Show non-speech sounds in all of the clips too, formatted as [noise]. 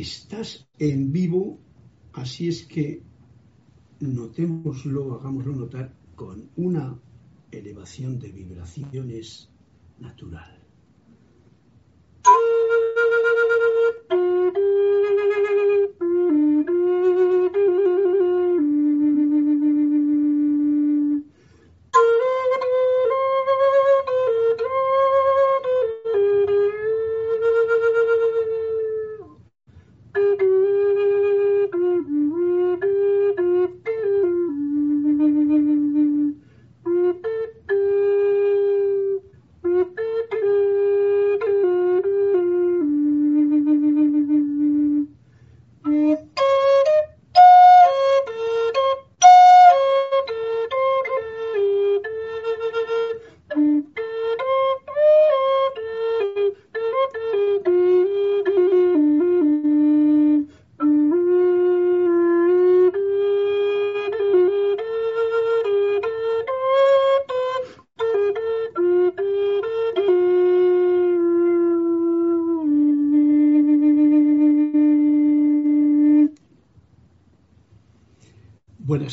estás en vivo, así es que notémoslo, hagámoslo notar con una elevación de vibraciones natural.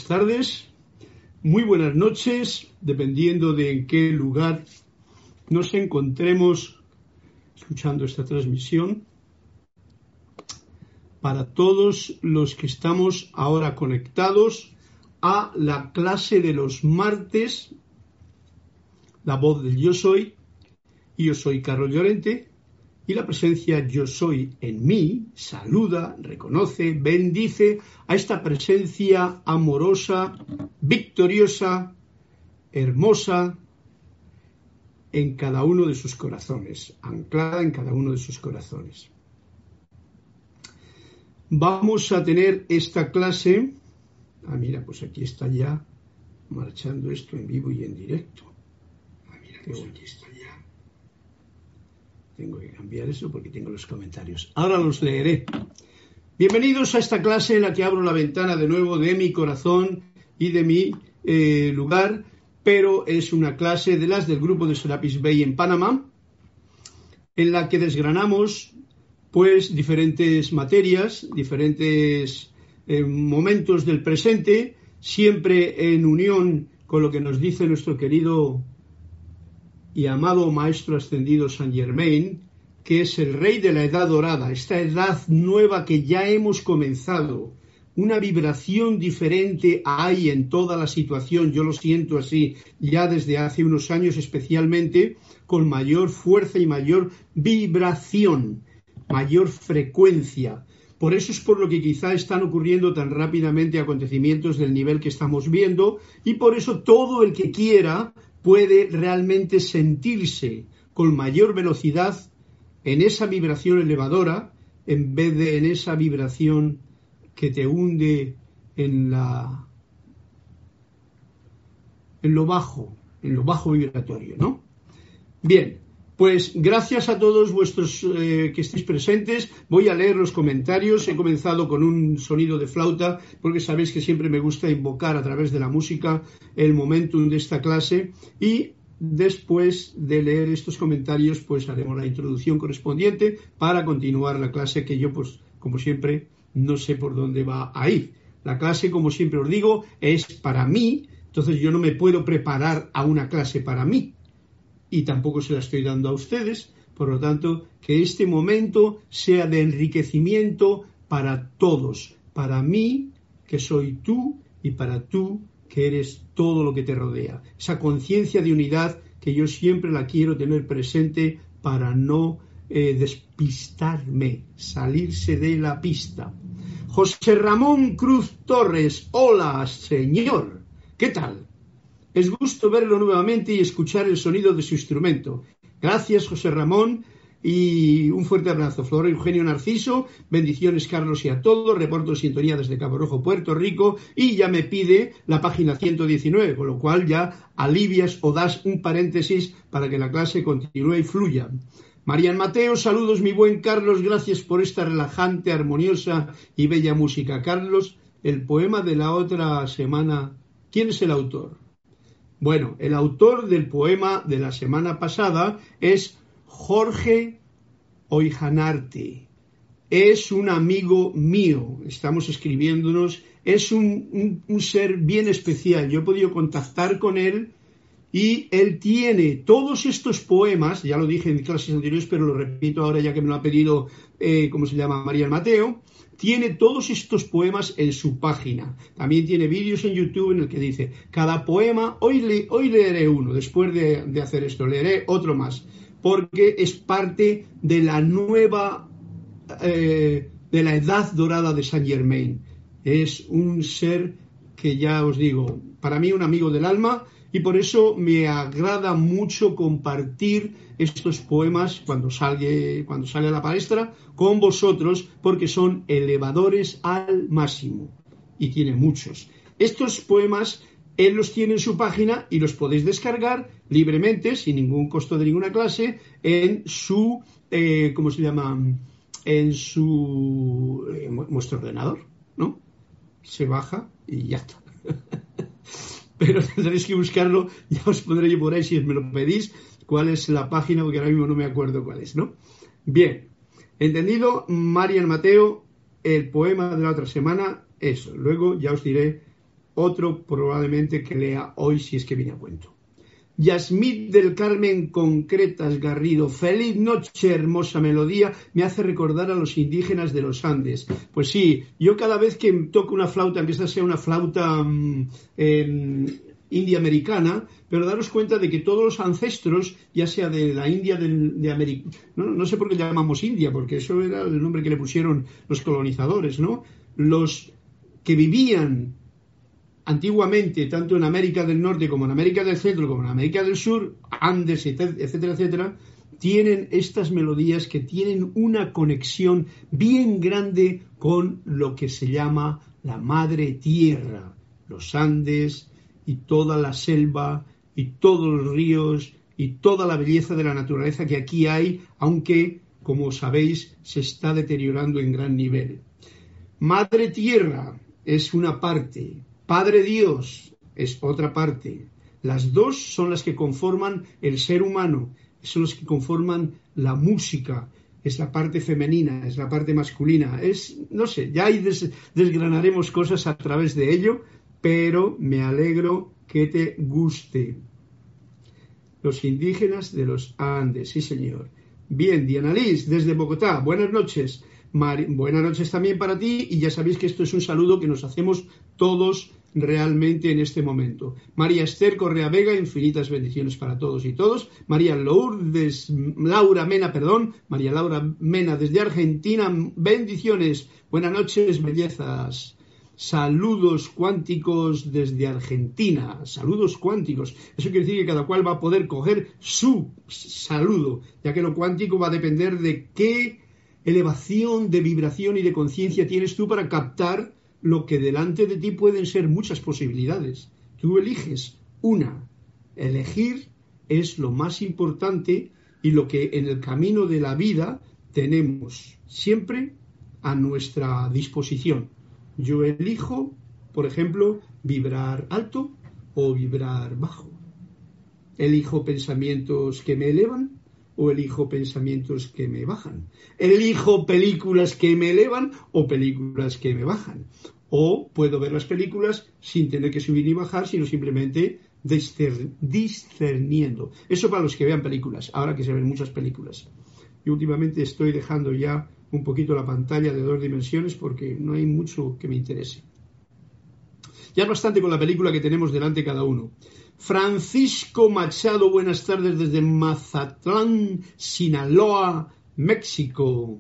Tardes, muy buenas noches, dependiendo de en qué lugar nos encontremos escuchando esta transmisión. Para todos los que estamos ahora conectados a la clase de los martes, la voz del yo soy, y yo soy Carlos Llorente, y la presencia yo soy en mí saluda, reconoce, bendice a esta presencia amorosa, victoriosa, hermosa en cada uno de sus corazones, anclada en cada uno de sus corazones. Vamos a tener esta clase. Ah, mira, pues aquí está ya marchando esto en vivo y en directo. Ah, mira, pues aquí está tengo que cambiar eso porque tengo los comentarios. Ahora los leeré. Bienvenidos a esta clase en la que abro la ventana de nuevo de mi corazón y de mi eh, lugar, pero es una clase de las del grupo de Serapis Bay en Panamá, en la que desgranamos pues diferentes materias, diferentes eh, momentos del presente, siempre en unión con lo que nos dice nuestro querido y amado Maestro Ascendido San Germain, que es el rey de la edad dorada, esta edad nueva que ya hemos comenzado. Una vibración diferente hay en toda la situación, yo lo siento así, ya desde hace unos años especialmente, con mayor fuerza y mayor vibración, mayor frecuencia. Por eso es por lo que quizá están ocurriendo tan rápidamente acontecimientos del nivel que estamos viendo y por eso todo el que quiera puede realmente sentirse con mayor velocidad en esa vibración elevadora en vez de en esa vibración que te hunde en la en lo bajo, en lo bajo vibratorio, ¿no? Bien, pues gracias a todos vuestros eh, que estéis presentes. Voy a leer los comentarios. He comenzado con un sonido de flauta porque sabéis que siempre me gusta invocar a través de la música el momentum de esta clase y después de leer estos comentarios pues haremos la introducción correspondiente para continuar la clase que yo pues como siempre no sé por dónde va a ir. La clase como siempre os digo es para mí, entonces yo no me puedo preparar a una clase para mí y tampoco se la estoy dando a ustedes. Por lo tanto, que este momento sea de enriquecimiento para todos, para mí, que soy tú, y para tú, que eres todo lo que te rodea. Esa conciencia de unidad que yo siempre la quiero tener presente para no eh, despistarme, salirse de la pista. José Ramón Cruz Torres, hola, señor. ¿Qué tal? Es gusto verlo nuevamente y escuchar el sonido de su instrumento. Gracias, José Ramón, y un fuerte abrazo. Flor Eugenio Narciso, bendiciones, Carlos, y a todos. Reporto sintonía desde Cabo Rojo, Puerto Rico, y ya me pide la página 119, con lo cual ya alivias o das un paréntesis para que la clase continúe y fluya. Marian Mateo, saludos, mi buen Carlos, gracias por esta relajante, armoniosa y bella música. Carlos, el poema de la otra semana, ¿quién es el autor? Bueno, el autor del poema de la semana pasada es Jorge Oijanarte. es un amigo mío, estamos escribiéndonos, es un, ser bien especial. Yo he podido contactar con él y él tiene todos estos poemas, ya lo dije en clases anteriores, pero lo repito ahora ya que me lo ha pedido, eh, ¿cómo se llama? María Mateo, tiene todos estos poemas en su página. También tiene vídeos en YouTube en el que dice, cada poema, hoy, hoy leeré uno, después de hacer esto, leeré otro más, porque es parte de la nueva eh, de la edad dorada de Saint Germain. Es un ser que ya os digo, para mí un amigo del alma y por eso me agrada mucho compartir estos poemas cuando cuando sale a la palestra con vosotros porque son elevadores al máximo y tiene muchos. Estos poemas él los tiene en su página y los podéis descargar libremente, sin ningún costo de ninguna clase, en su, eh, ¿cómo se llama? en su vuestro ordenador, ¿no? Se baja y ya está. [laughs] Pero [laughs] tendréis que buscarlo, ya os pondré yo por ahí si me lo pedís, cuál es la página, porque ahora mismo no me acuerdo cuál es, ¿no? Bien, entendido, Marian Mateo, el poema de la otra semana, eso. Luego ya os diré otro probablemente que lea hoy si es que viene a cuento. Yasmín del Carmen Concretas Garrido, feliz noche, hermosa melodía, me hace recordar a los indígenas de los Andes. Pues sí, yo cada vez que toco una flauta, aunque esta sea una flauta mm, em, india americana, pero daros cuenta de que todos los ancestros, ya sea de la India de América, no, no, sé por qué llamamos India, porque eso era el nombre que le pusieron los colonizadores, ¿no? Los que vivían antiguamente, tanto en América del Norte como en América del Centro, como en América del Sur, Andes, etcétera, etcétera, tienen estas melodías que tienen una conexión bien grande con lo que se llama la madre tierra, los Andes y toda la selva y todos los ríos y toda la belleza de la naturaleza que aquí hay, aunque, como sabéis, se está deteriorando en gran nivel. Madre tierra es una parte, Padre Dios es otra parte. Las dos son las que conforman el ser humano, son las que conforman la música, es la parte femenina, es la parte masculina, es, no sé, ya ahí desgranaremos cosas a través de ello, pero me alegro que te guste. Los indígenas de los Andes, sí señor. Bien, Diana Liz, desde Bogotá, buenas noches buenas noches también para ti y ya sabéis que esto es un saludo que nos hacemos todos realmente en este momento. María Esther Correa Vega, infinitas bendiciones para todos y todos. María Lourdes, Laura Mena, perdón, María Laura Mena desde Argentina, bendiciones. Buenas noches, bellezas. Saludos cuánticos desde Argentina, saludos cuánticos. Eso quiere decir que cada cual va a poder coger su saludo, ya que lo cuántico va a depender de qué elevación de vibración y de conciencia tienes tú para captar lo que delante de ti pueden ser muchas posibilidades. Tú eliges una. Elegir es lo más importante y lo que en el camino de la vida tenemos siempre a nuestra disposición. Yo elijo, por ejemplo, vibrar alto o vibrar bajo. Elijo pensamientos que me elevan o elijo pensamientos que me bajan. Elijo películas que me elevan o películas que me bajan. O puedo ver las películas sin tener que subir ni bajar, sino simplemente discerniendo. Eso para los que vean películas, ahora que se ven muchas películas. Y últimamente estoy dejando ya un poquito la pantalla de dos dimensiones porque no hay mucho que me interese. Ya es bastante con la película que tenemos delante cada uno. Francisco Machado, buenas tardes desde Mazatlán, Sinaloa, México.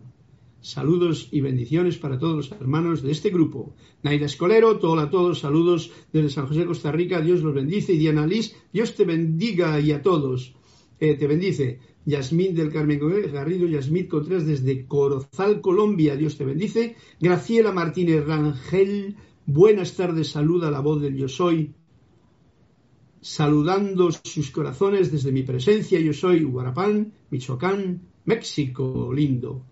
Saludos y bendiciones para todos los hermanos de este grupo. Naida Escolero, hola a todos, saludos desde San José, Costa Rica, Dios los bendice. Y Diana Liz, Dios te bendiga y a todos. Eh, te bendice. Yasmín del Carmen Garrido, Yasmín Contreras desde Corozal, Colombia, Dios te bendice. Graciela Martínez Rangel, buenas tardes, saluda la voz del Yo Soy saludando sus corazones desde mi presencia. Yo soy Huarapán, Michoacán, México lindo.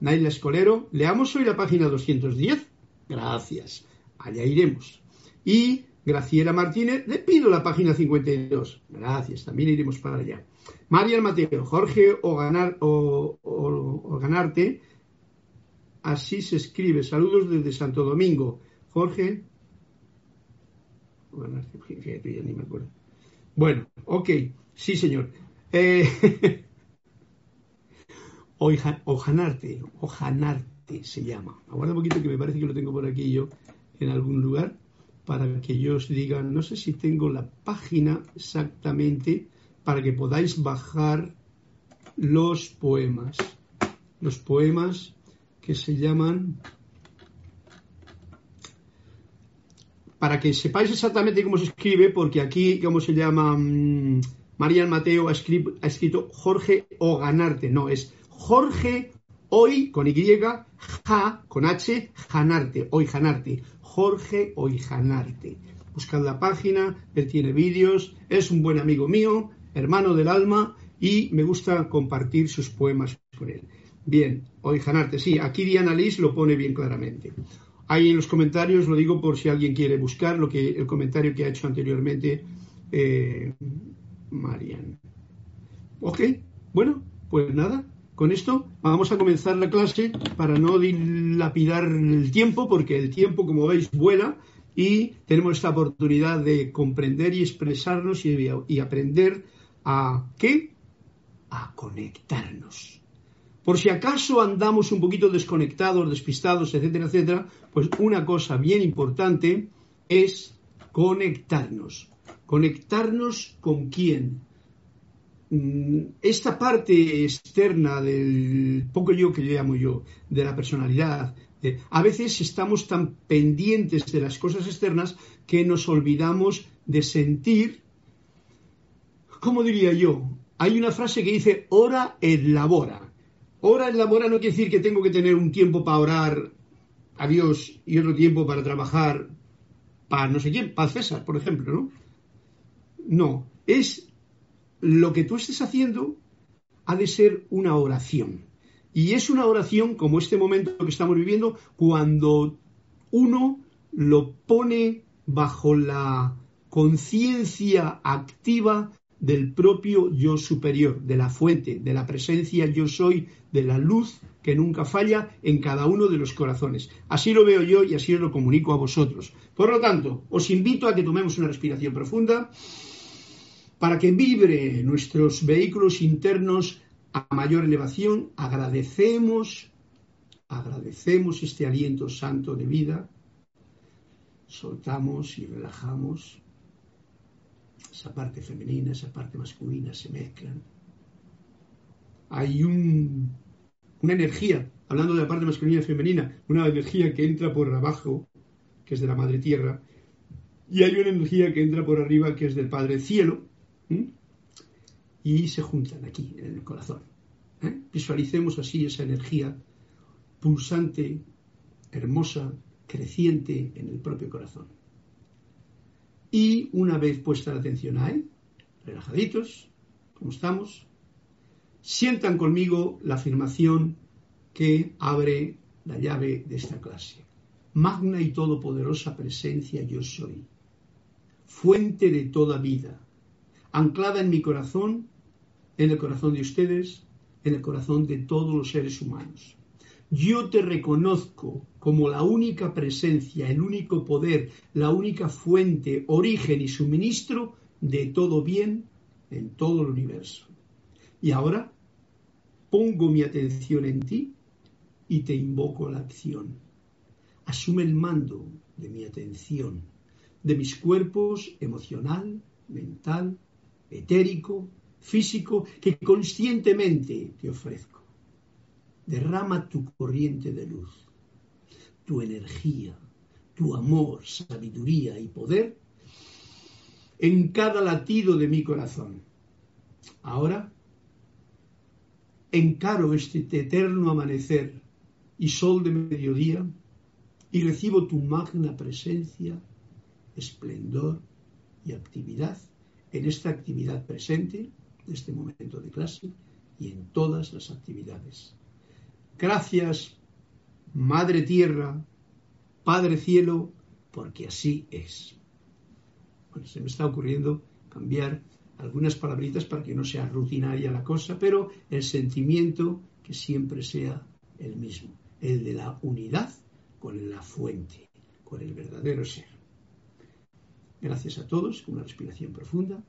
Naila Escolero, leamos hoy la página 210. Gracias. Allá iremos. Y Graciela Martínez, le pido la página 52. Gracias, también iremos para allá. María Mateo, Jorge o, ganar, o, ganarte, así se escribe. Saludos desde Santo Domingo. Jorge. Fíjate, ya ni me acuerdo. Bueno, ok, sí, señor. Eh, [laughs] Ojanarte, Ojanarte se llama. Aguarda un poquito que me parece que lo tengo por aquí yo en algún lugar para que yo os diga, no sé si tengo la página exactamente para que podáis bajar los poemas. Los poemas que se llaman para que sepáis exactamente cómo se escribe, porque aquí, ¿cómo se llama? Mm, María Mateo ha escrito, ha escrito Jorge o ganarte, no, es Jorge hoy con Y, ja con H, Janarte, hoy Janarte, Jorge hoy Janarte. Buscad la página, él tiene vídeos, es un buen amigo mío, hermano del alma y me gusta compartir sus poemas con él. Bien, hoy Janarte, sí, aquí Diana Liz lo pone bien claramente. Ahí en los comentarios, lo digo por si alguien quiere buscar lo que el comentario que ha hecho anteriormente eh, Marian. Ok, bueno, pues nada, con esto vamos a comenzar la clase para no dilapidar el tiempo, porque el tiempo, como veis, vuela y tenemos esta oportunidad de comprender y expresarnos y, y aprender a qué? A conectarnos. Por si acaso andamos un poquito desconectados, despistados, etcétera, etcétera, pues una cosa bien importante es conectarnos. ¿Conectarnos con quién? Mm, esta parte externa del poco yo que llamo yo, de la personalidad, eh, a veces estamos tan pendientes de las cosas externas que nos olvidamos de sentir, ¿cómo diría yo? Hay una frase que dice, ora elabora. Ora elabora no quiere decir que tengo que tener un tiempo para orar a Dios y otro tiempo para trabajar para no sé quién, para César, por ejemplo, ¿no? No, es lo que tú estés haciendo ha de ser una oración. Y es una oración como este momento que estamos viviendo cuando uno lo pone bajo la conciencia activa del propio yo superior, de la fuente, de la presencia yo soy, de la luz que nunca falla en cada uno de los corazones. Así lo veo yo y así lo comunico a vosotros. Por lo tanto, os invito a que tomemos una respiración profunda para que vibre nuestros vehículos internos a mayor elevación, agradecemos, agradecemos este aliento santo de vida, soltamos y relajamos, esa parte femenina, esa parte masculina se mezclan. Hay una energía, hablando de la parte masculina y femenina, una energía que entra por abajo, que es de la Madre Tierra, y hay una energía que entra por arriba, que es del Padre Cielo, y se juntan aquí, en el corazón. ¿eh? Visualicemos así esa energía pulsante, hermosa, creciente en el propio corazón. Y una vez puesta la atención ahí, relajaditos, como estamos, sientan conmigo la afirmación que abre la llave de esta clase. Magna y todopoderosa presencia yo soy, fuente de toda vida, anclada en mi corazón, en el corazón de ustedes, en el corazón de todos los seres humanos. Yo te reconozco como la única presencia, el único poder, la única fuente, origen y suministro de todo bien en todo el universo. Y ahora pongo mi atención en ti y te invoco a la acción. Asume el mando de mi atención, de mis cuerpos emocional, mental, etérico, físico, que conscientemente te ofrezco. Derrama tu corriente de luz, tu energía, tu amor, sabiduría y poder en cada latido de mi corazón. Ahora encaro este eterno amanecer y sol de mediodía y recibo tu magna presencia, esplendor y actividad en esta actividad presente, en este momento de clase y en todas las actividades. Gracias, Madre Tierra, Padre Cielo, porque así es. Bueno, se me está ocurriendo cambiar algunas palabritas para que no sea rutinaria la cosa, pero el sentimiento que siempre sea el mismo. el de la unidad con la fuente, con el verdadero ser. Gracias a todos, con una respiración profunda.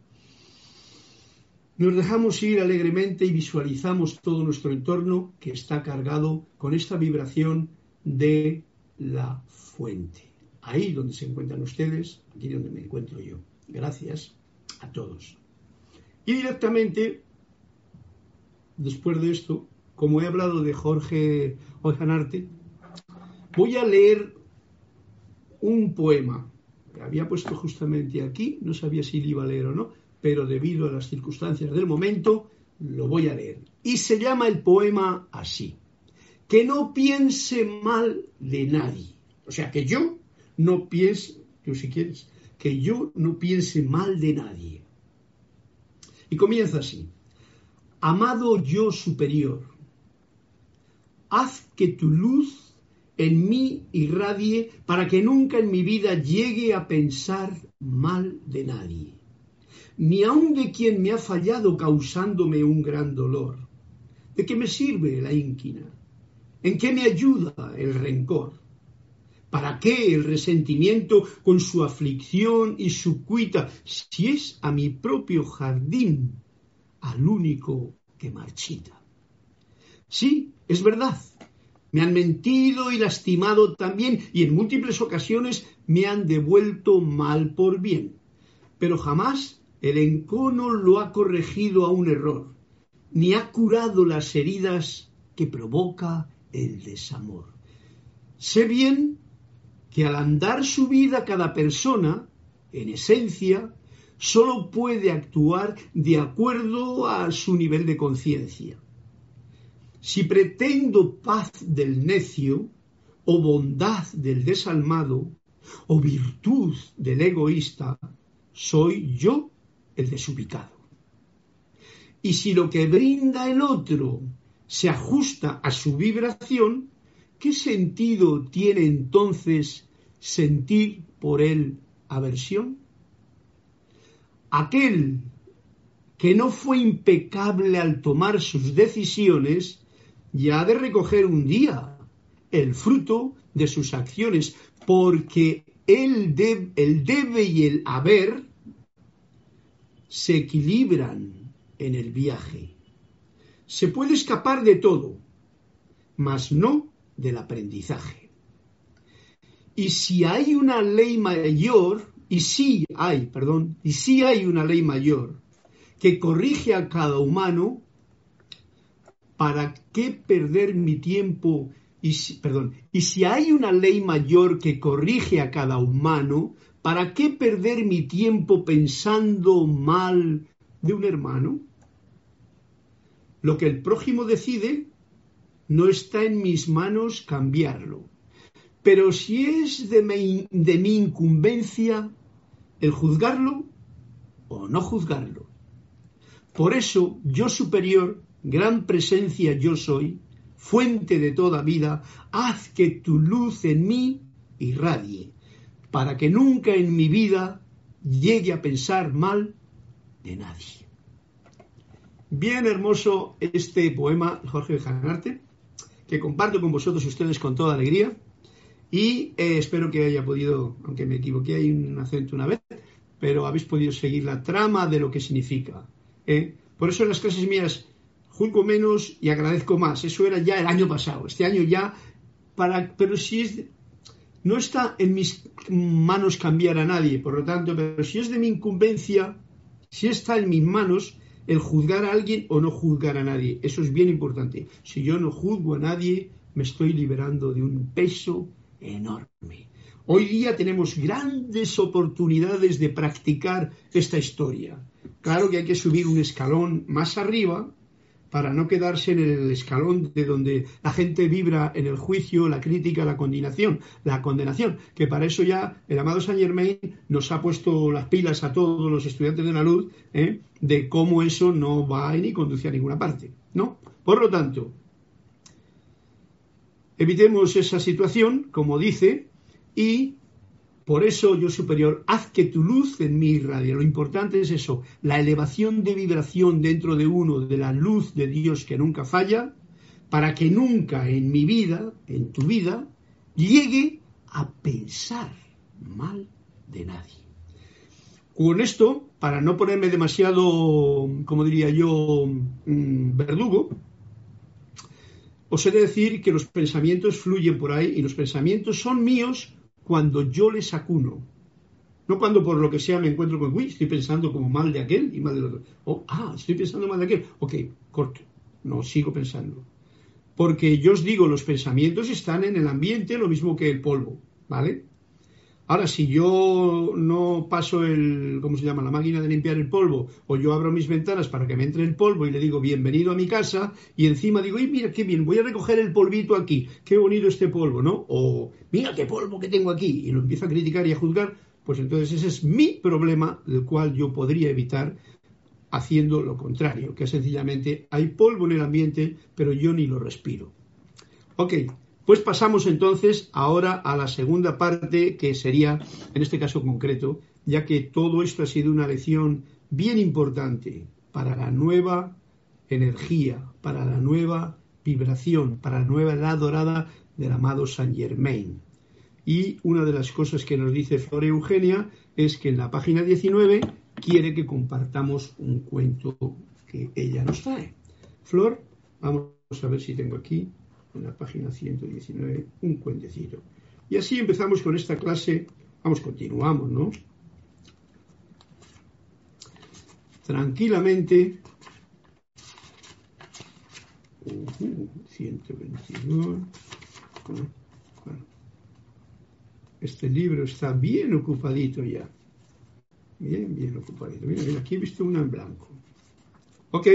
Nos dejamos ir alegremente y visualizamos todo nuestro entorno que está cargado con esta vibración de la fuente. Ahí donde se encuentran ustedes, aquí donde me encuentro yo. Gracias a todos. Y directamente, después de esto, como he hablado de Jorge Ojanarte, voy a leer un poema que había puesto justamente aquí, no sabía si lo iba a leer o no, pero debido a las circunstancias del momento, lo voy a leer. Y se llama el poema así, que no piense mal de nadie. O sea, que yo no piense, tú si quieres, que yo no piense mal de nadie. Y comienza así. Amado yo superior, haz que tu luz en mí irradie para que nunca en mi vida llegue a pensar mal de nadie ni aun de quien me ha fallado causándome un gran dolor. ¿De qué me sirve la ínquina? ¿En qué me ayuda el rencor? ¿Para qué el resentimiento con su aflicción y su cuita si es a mi propio jardín al único que marchita? Sí, es verdad. Me han mentido y lastimado también y en múltiples ocasiones me han devuelto mal por bien. Pero jamás el encono lo ha corregido a un error, ni ha curado las heridas que provoca el desamor. Sé bien que al andar su vida cada persona, en esencia, solo puede actuar de acuerdo a su nivel de conciencia. Si pretendo paz del necio, o bondad del desalmado, o virtud del egoísta, soy yo el desubicado. Y si lo que brinda el otro se ajusta a su vibración, ¿qué sentido tiene entonces sentir por él aversión? Aquel que no fue impecable al tomar sus decisiones, ya ha de recoger un día el fruto de sus acciones, porque el, el debe y el haber se equilibran en el viaje. Se puede escapar de todo, mas no del aprendizaje. Y si hay una ley mayor, y si hay, perdón, y si hay una ley mayor que corrige a cada humano, ¿para qué perder mi tiempo? Y si, perdón, y si hay una ley mayor que corrige a cada humano, ¿Para qué perder mi tiempo pensando mal de un hermano? Lo que el prójimo decide no está en mis manos cambiarlo. Pero si es de mi, incumbencia el juzgarlo o no juzgarlo. Por eso, yo superior, gran presencia yo soy, fuente de toda vida, haz que tu luz en mí irradie para que nunca en mi vida llegue a pensar mal de nadie. Bien hermoso este poema, Jorge Janarte, que comparto con vosotros ustedes con toda alegría y eh, espero que haya podido, aunque me equivoqué hay un acento una vez, pero habéis podido seguir la trama de lo que significa. ¿eh? Por eso en las clases mías juzgo menos y agradezco más. Eso era ya el año pasado. Este año ya, para, pero si es no está en mis manos cambiar a nadie, por lo tanto, pero si es de mi incumbencia, si está en mis manos el juzgar a alguien o no juzgar a nadie. Eso es bien importante. Si yo no juzgo a nadie, me estoy liberando de un peso enorme. Hoy día tenemos grandes oportunidades de practicar esta historia. Claro que hay que subir un escalón más arriba, para no quedarse en el escalón de donde la gente vibra en el juicio, la crítica, la condenación, la condenación, que para eso ya el amado Saint Germain nos ha puesto las pilas a todos los estudiantes de la luz ¿eh? de cómo eso no va ni conduce a ninguna parte, ¿no? Por lo tanto, evitemos esa situación, como dice, y por eso, yo superior, haz que tu luz en mí irradie. Lo importante es eso, la elevación de vibración dentro de uno, de la luz de Dios que nunca falla, para que nunca en mi vida, en tu vida, llegue a pensar mal de nadie. Con esto, para no ponerme demasiado, como diría yo, mm, verdugo, os he de decir que los pensamientos fluyen por ahí y los pensamientos son míos cuando yo les acuno. No cuando por lo que sea me encuentro con, uy, estoy pensando como mal de aquel y mal del otro. O, ah, estoy pensando mal de aquel. Ok, corto. No, sigo pensando. Porque yo os digo, los pensamientos están en el ambiente lo mismo que el polvo, ¿vale? Ahora, si yo no paso el, ¿cómo se llama? La máquina de limpiar el polvo, o yo abro mis ventanas para que me entre el polvo y le digo bienvenido a mi casa, y encima digo, y mira qué bien, voy a recoger el polvito aquí, qué bonito este polvo, ¿no? O mira qué polvo que tengo aquí, y lo empiezo a criticar y a juzgar, pues entonces ese es mi problema, del cual yo podría evitar haciendo lo contrario, que sencillamente hay polvo en el ambiente, pero yo ni lo respiro. Ok, pues pasamos entonces ahora a la segunda parte, que sería, en este caso concreto, ya que todo esto ha sido una lección bien importante para la nueva energía, para la nueva vibración, para la nueva edad dorada del amado Saint Germain. Y una de las cosas que nos dice Flor Eugenia es que en la página 19 quiere que compartamos un cuento que ella nos trae. Flor, vamos a ver si tengo aquí en la página 119 un cuentecito. Y así empezamos con esta clase. Vamos, continuamos, ¿no? Tranquilamente. 122. Este libro está bien ocupadito ya. Bien, bien ocupadito. Mira, mira, aquí he visto una en blanco. ¿Ok?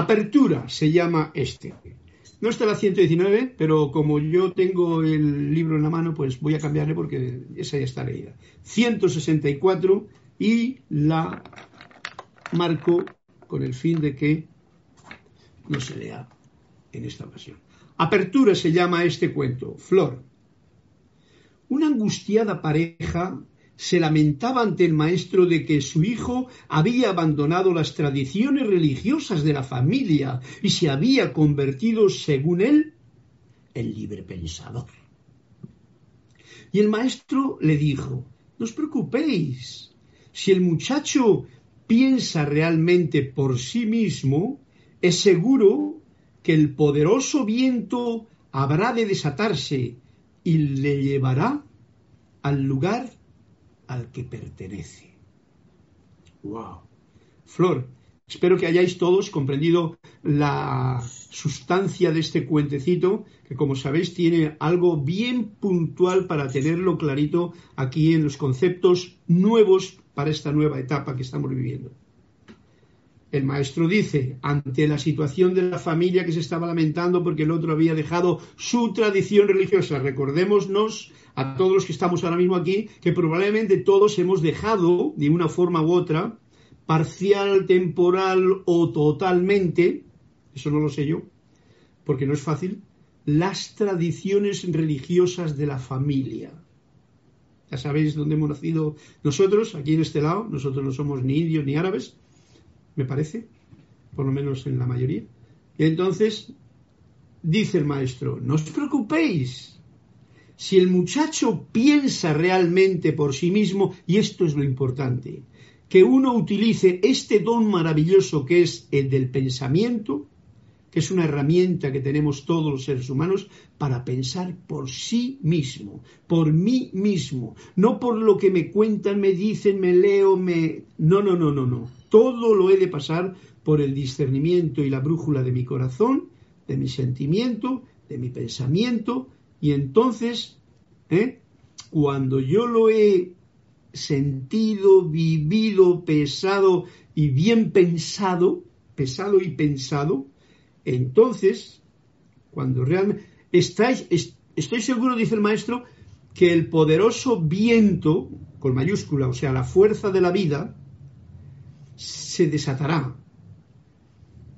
Apertura se llama este. No está la 119, pero como yo tengo el libro en la mano, pues voy a cambiarle porque esa ya está leída. 164 y la marco con el fin de que no se lea en esta ocasión. Apertura se llama este cuento. Flor. Una angustiada pareja se lamentaba ante el maestro de que su hijo había abandonado las tradiciones religiosas de la familia y se había convertido, según él, en libre pensador. Y el maestro le dijo, no os preocupéis, si el muchacho piensa realmente por sí mismo, es seguro que el poderoso viento habrá de desatarse y le llevará al lugar al que pertenece. ¡Wow! Flor, espero que hayáis todos comprendido la sustancia de este cuentecito, que como sabéis tiene algo bien puntual para tenerlo clarito aquí en los conceptos nuevos para esta nueva etapa que estamos viviendo. El maestro dice, ante la situación de la familia que se estaba lamentando porque el otro había dejado su tradición religiosa, recordémonos a todos los que estamos ahora mismo aquí, que probablemente todos hemos dejado, de una forma u otra, parcial, temporal o totalmente, eso no lo sé yo, porque no es fácil, las tradiciones religiosas de la familia. Ya sabéis dónde hemos nacido nosotros, aquí en este lado, nosotros no somos ni indios ni árabes, me parece, por lo menos en la mayoría. Y entonces dice el maestro, no os preocupéis, si el muchacho piensa realmente por sí mismo, y esto es lo importante, que uno utilice este don maravilloso que es el del pensamiento, que es una herramienta que tenemos todos los seres humanos para pensar por sí mismo, por mí mismo, no por lo que me cuentan, me dicen, me leo, me... No, no, no, no, no. Todo lo he de pasar por el discernimiento y la brújula de mi corazón, de mi sentimiento, de mi pensamiento, y entonces, ¿eh? cuando yo lo he sentido, vivido, pesado y bien pensado, pesado y pensado, entonces, cuando realmente estáis, estoy seguro, dice el maestro, que el poderoso viento, con mayúscula, o sea, la fuerza de la vida, se desatará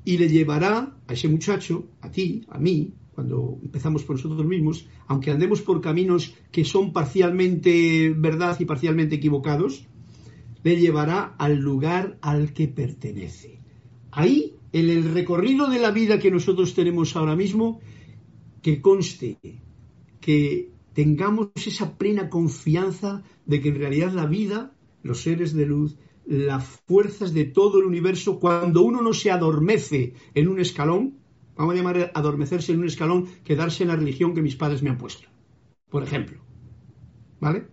y le llevará a ese muchacho, a ti, a mí, cuando empezamos por nosotros mismos, aunque andemos por caminos que son parcialmente verdad y parcialmente equivocados, le llevará al lugar al que pertenece. Ahí en el recorrido de la vida que nosotros tenemos ahora mismo, que conste que tengamos esa plena confianza de que en realidad la vida, los seres de luz, las fuerzas de todo el universo, cuando uno no se adormece en un escalón, vamos a llamar adormecerse en un escalón, quedarse en la religión que mis padres me han puesto, por ejemplo. ¿Vale?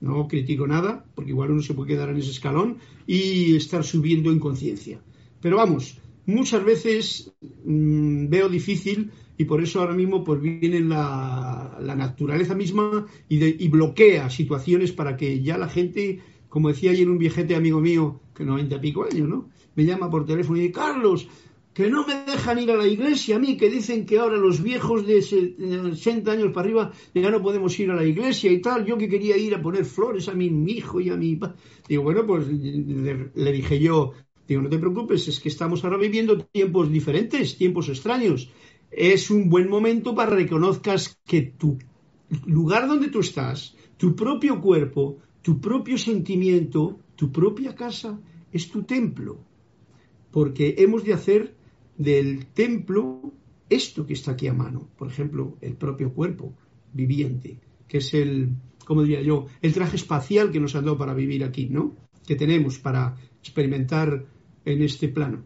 No critico nada, porque igual uno se puede quedar en ese escalón y estar subiendo en conciencia. Pero vamos, muchas veces mmm, veo difícil y por eso ahora mismo pues viene la, la naturaleza misma y, y, bloquea situaciones para que ya la gente, como decía ayer un viejete amigo mío, que 90 y pico años, ¿no? Me llama por teléfono y dice, Carlos, que no me dejan ir a la iglesia a mí, que dicen que ahora los viejos de 60 años para arriba ya no podemos ir a la iglesia y tal, yo que quería ir a poner flores a mi, hijo y a mi... Digo, bueno, pues le, dije yo, digo, no te preocupes, es que estamos ahora viviendo tiempos diferentes, tiempos extraños. Es un buen momento para reconozcas que tu lugar donde tú estás, tu propio cuerpo, tu propio sentimiento, tu propia casa, es tu templo. Porque hemos de hacer del templo esto que está aquí a mano. Por ejemplo, el propio cuerpo viviente, que es el, como diría yo, el traje espacial que nos han dado para vivir aquí, ¿no? Que tenemos para experimentar en este plano.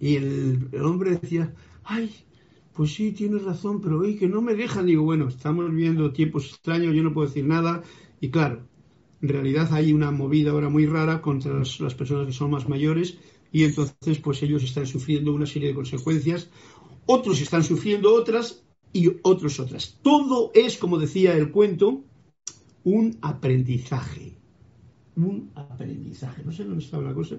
Y el, hombre decía, ay, pues sí, tienes razón, pero oye, que no me dejan. Digo, bueno, estamos viviendo tiempos extraños, yo no puedo decir nada. Y claro, en realidad hay una movida ahora muy rara contra las, personas que son más mayores y entonces pues ellos están sufriendo una serie de consecuencias. Otros están sufriendo otras y otros otras. Todo es, como decía el cuento, un aprendizaje. Un aprendizaje. No sé dónde estaba la cosa.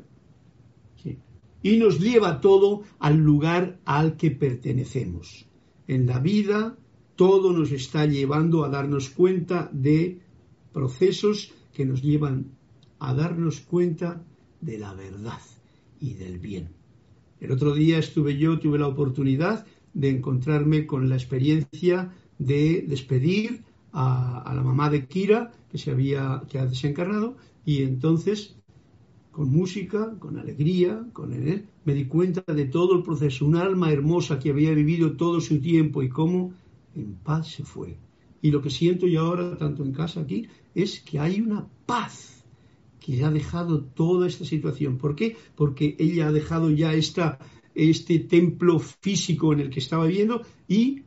Sí y nos lleva todo al lugar al que pertenecemos. En la vida todo nos está llevando a darnos cuenta de procesos que nos llevan a darnos cuenta de la verdad y del bien. El otro día estuve yo, tuve la oportunidad de encontrarme con la experiencia de despedir a, la mamá de Kira, que se había que ha desencarnado, y entonces con música, con alegría, con él, me di cuenta de todo el proceso, un alma hermosa que había vivido todo su tiempo y cómo en paz se fue. Y lo que siento yo ahora, tanto en casa aquí, es que hay una paz que ha dejado toda esta situación. ¿Por qué? Porque ella ha dejado ya esta, este templo físico en el que estaba viviendo y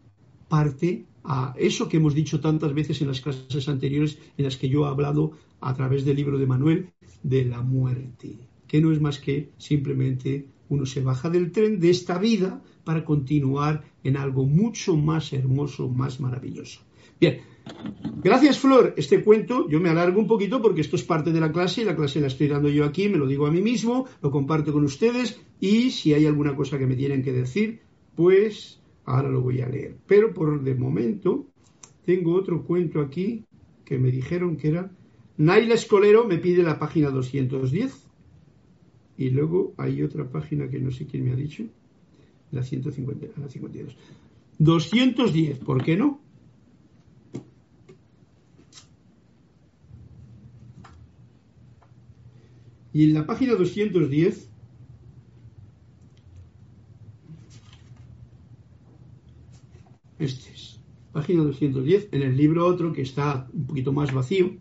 parte a eso que hemos dicho tantas veces en las clases anteriores en las que yo he hablado a través del libro de Manuel, de la muerte, que no es más que simplemente uno se baja del tren de esta vida para continuar en algo mucho más hermoso, más maravilloso. Bien, gracias Flor, este cuento yo me alargo un poquito porque esto es parte de la clase y la clase la estoy dando yo aquí, me lo digo a mí mismo, lo comparto con ustedes y si hay alguna cosa que me tienen que decir, pues ahora lo voy a leer. Pero por de momento tengo otro cuento aquí que me dijeron que era Naila Escolero me pide la página 210 y luego hay otra página que no sé quién me ha dicho, la 150, la 52. 210, ¿por qué no? Y en la página 210 este es, página 210, en el libro otro que está un poquito más vacío,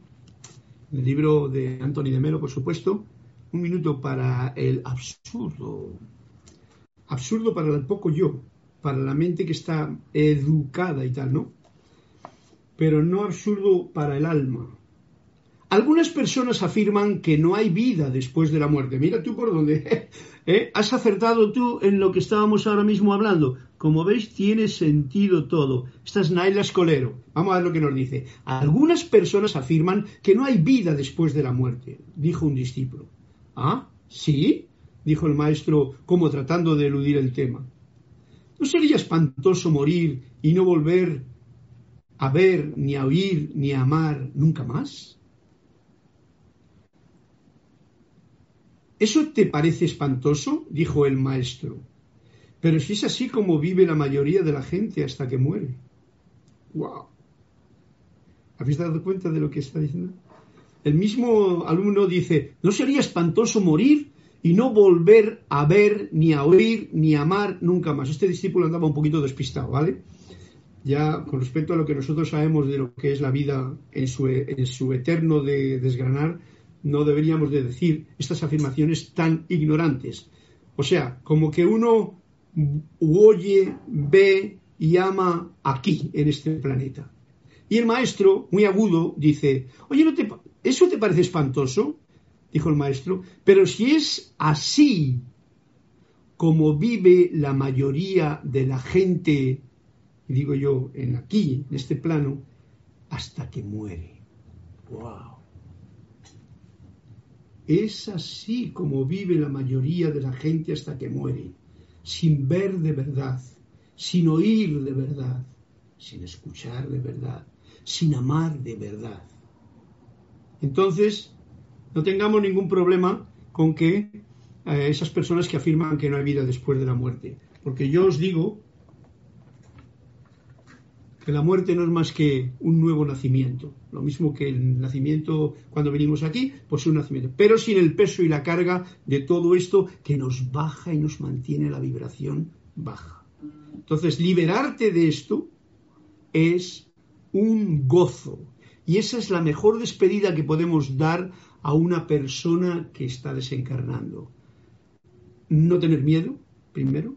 el libro de Anthony de Melo, por supuesto, un minuto para el absurdo. Absurdo para el poco yo, para la mente que está educada y tal, ¿no? Pero no absurdo para el alma. Algunas personas afirman que no hay vida después de la muerte. Mira tú por dónde. [laughs] ¿eh? Has acertado tú en lo que estábamos ahora mismo hablando. Como veis, tiene sentido todo. Esta es Naila Escolero. Vamos a ver lo que nos dice. Algunas personas afirman que no hay vida después de la muerte, dijo un discípulo. Ah, sí, dijo el maestro, como tratando de eludir el tema. ¿No sería espantoso morir y no volver a ver, ni a oír, ni a amar nunca más? ¿Eso te parece espantoso? dijo el maestro. Pero si es así como vive la mayoría de la gente hasta que muere. ¡Wow! ¿Habéis dado cuenta de lo que está diciendo? El mismo alumno dice, ¿no sería espantoso morir y no volver a ver, ni a oír, ni a amar nunca más. Este discípulo andaba un poquito despistado, ¿vale? Ya con respecto a lo que nosotros sabemos de lo que es la vida en su, en su eterno de desgranar, no deberíamos de decir estas afirmaciones tan ignorantes. O sea, como que uno oye, ve y ama aquí, en este planeta. Y el maestro, muy agudo, dice, oye, ¿no te, ¿eso te parece espantoso? Dijo el maestro, pero si es así como vive la mayoría de la gente, digo yo, en aquí, en este plano, hasta que muere. ¡Wow! Es así como vive la mayoría de la gente hasta que muere, sin ver de verdad, sin oír de verdad, sin escuchar de verdad, sin amar de verdad. Entonces, no tengamos ningún problema con que eh, esas personas que afirman que no hay vida después de la muerte. Porque yo os digo que la muerte no es más que un nuevo nacimiento, lo mismo que el nacimiento cuando venimos aquí, pues un nacimiento, pero sin el peso y la carga de todo esto que nos baja y nos mantiene la vibración baja. Entonces, liberarte de esto es un gozo y esa es la mejor despedida que podemos dar a una persona que está desencarnando. No tener miedo, primero,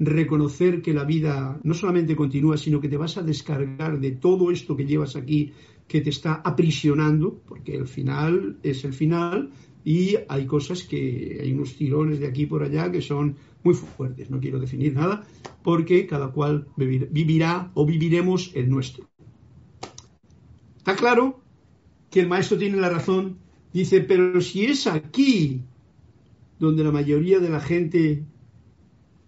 reconocer que la vida no solamente continúa, sino que te vas a descargar de todo esto que llevas aquí, que te está aprisionando, porque el final es el final, y hay cosas que hay unos tirones de aquí por allá que son muy fuertes. No quiero definir nada, porque cada cual vivirá o viviremos el nuestro. Está claro que el maestro tiene la razón. Dice, pero si es aquí donde la mayoría de la gente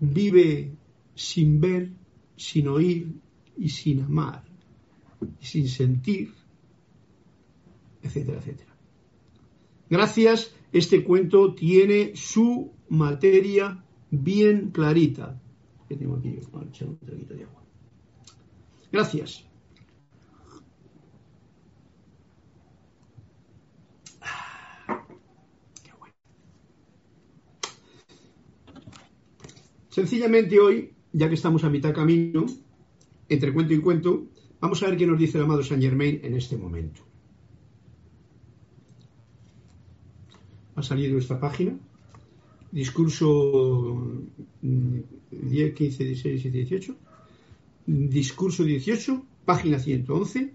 vive sin ver, sin oír y sin amar, y sin sentir, etcétera, etcétera. Gracias, este cuento tiene su materia bien clarita. Gracias. Sencillamente hoy, ya que estamos a mitad camino, entre cuento y cuento, vamos a ver qué nos dice el amado Saint Germain en este momento. Ha salido esta página, discurso 10, 15, 16 y 18, discurso 18, página 111,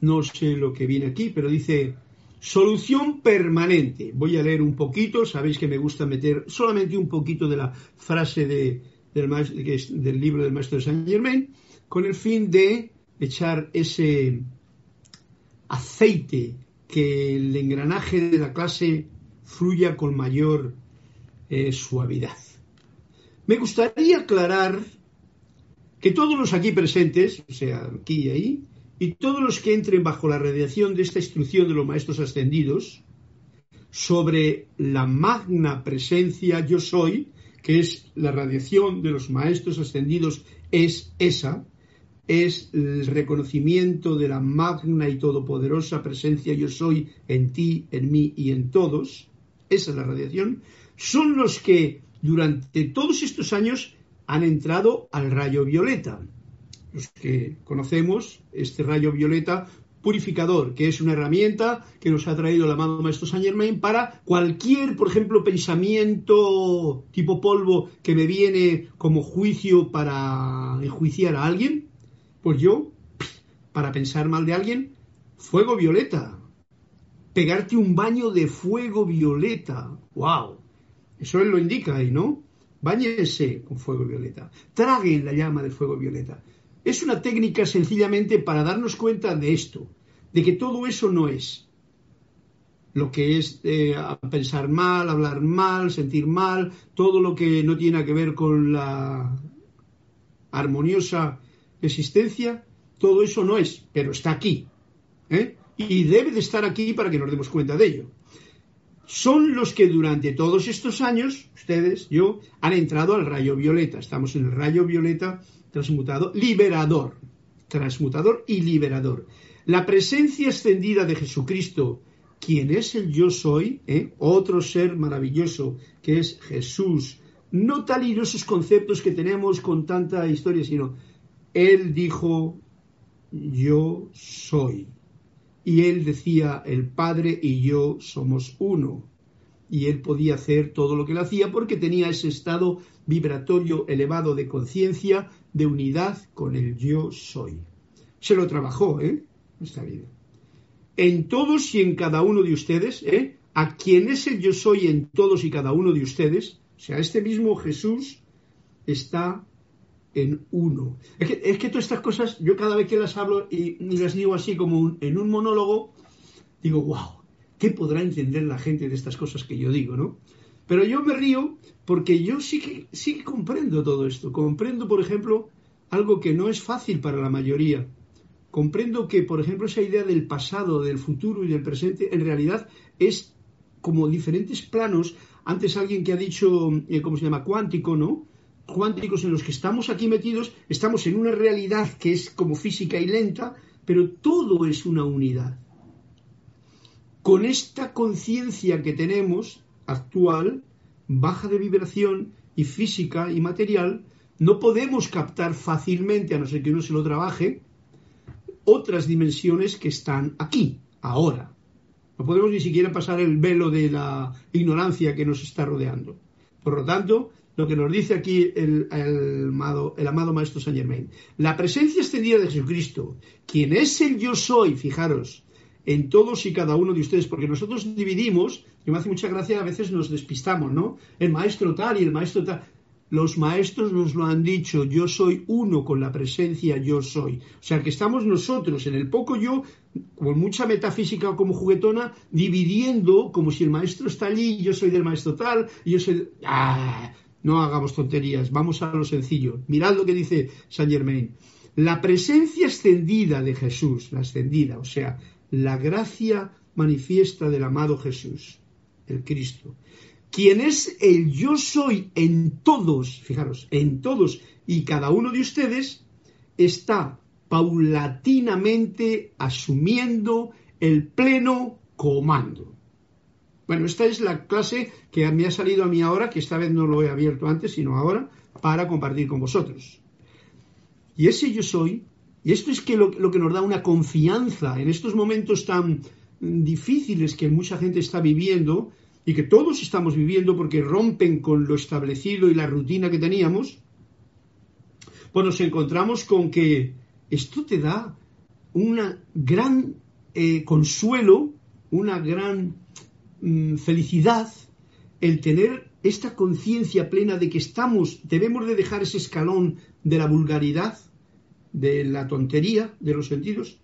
no sé lo que viene aquí, pero dice Solución permanente. Voy a leer un poquito, sabéis que me gusta meter solamente un poquito de la frase del, del libro del maestro de Saint Germain, con el fin de echar ese aceite que el engranaje de la clase fluya con mayor eh, suavidad. Me gustaría aclarar que todos los aquí presentes, o sea, aquí y ahí, y todos los que entren bajo la radiación de esta instrucción de los maestros ascendidos sobre la magna presencia yo soy, que es la radiación de los maestros ascendidos, es esa, es el reconocimiento de la magna y todopoderosa presencia yo soy en ti, en mí y en todos, esa es la radiación, son los que durante todos estos años han entrado al rayo violeta los que conocemos este rayo violeta purificador, que es una herramienta que nos ha traído el amado Maestro Saint Germain para cualquier, por ejemplo, pensamiento tipo polvo que me viene como juicio para enjuiciar a alguien, pues yo, para pensar mal de alguien, fuego violeta. Pegarte un baño de fuego violeta. ¡Wow! Eso él lo indica ahí, ¿no? Báñese con fuego violeta. Traguen la llama del fuego violeta. Es una técnica sencillamente para darnos cuenta de esto, de que todo eso no es lo que es eh, pensar mal, hablar mal, sentir mal, todo lo que no tiene que ver con la armoniosa existencia, todo eso no es, pero está aquí. ¿eh? Y debe de estar aquí para que nos demos cuenta de ello. Son los que durante todos estos años, ustedes, yo, han entrado al rayo violeta. Estamos en el rayo violeta transmutado, liberador, transmutador y liberador. La presencia extendida de Jesucristo quien es el yo soy, ¿eh? otro ser maravilloso que es Jesús, no tal y esos conceptos que tenemos con tanta historia, sino Él dijo, yo soy. Y Él decía, el Padre y yo somos uno. Y Él podía hacer todo lo que Él hacía porque tenía ese estado vibratorio elevado de conciencia, de unidad con el yo soy. Se lo trabajó, ¿eh? Esta vida en todos y en cada uno de ustedes, ¿eh? a quien es el yo soy en todos y cada uno de ustedes, o sea, este mismo Jesús está en uno. Es que, todas estas cosas, yo cada vez que las hablo y, las digo así como en un monólogo, digo, wow, ¿qué podrá entender la gente de estas cosas que yo digo, no? Pero yo me río porque yo sí que, sí que comprendo todo esto. Comprendo, por ejemplo, algo que no es fácil para la mayoría comprendo que, por ejemplo, esa idea del pasado, del futuro y del presente, en realidad es como diferentes planos. Antes alguien que ha dicho, eh, ¿cómo se llama? Cuántico, ¿no? Cuánticos en los que estamos aquí metidos, estamos en una realidad que es como física y lenta, pero todo es una unidad. Con esta conciencia que tenemos actual, baja de vibración y física y material, no podemos captar fácilmente, a no ser que uno se lo trabaje, otras dimensiones que están aquí, ahora. No podemos ni siquiera pasar el velo de la ignorancia que nos está rodeando. Por lo tanto, lo que nos dice aquí el, amado, el amado Maestro Saint Germain, la presencia extendida de Jesucristo, quien es el yo soy, fijaros, en todos y cada uno de ustedes, porque nosotros dividimos, y me hace mucha gracia, a veces nos despistamos, ¿no? El maestro tal y el maestro tal. Los maestros nos lo han dicho, yo soy uno con la presencia, yo soy. O sea que estamos nosotros en el poco yo, con mucha metafísica o como juguetona, dividiendo como si el maestro está allí, yo soy del maestro tal, yo soy... ¡Ah! No hagamos tonterías, vamos a lo sencillo. Mirad lo que dice Saint Germain. La presencia extendida de Jesús, la extendida, o sea, la gracia manifiesta del amado Jesús, el Cristo, quien es el yo soy en todos, fijaros, en todos y cada uno de ustedes, está paulatinamente asumiendo el pleno comando. Bueno, esta es la clase que me ha salido a mí ahora, que esta vez no lo he abierto antes, sino ahora, para compartir con vosotros. Y ese yo soy, y esto es que lo, que nos da una confianza en estos momentos tan difíciles que mucha gente está viviendo, y que todos estamos viviendo porque rompen con lo establecido y la rutina que teníamos, pues nos encontramos con que esto te da un gran eh, consuelo, una gran mm, felicidad el tener esta conciencia plena de que estamos, debemos de dejar ese escalón de la vulgaridad, de la tontería de los sentidos,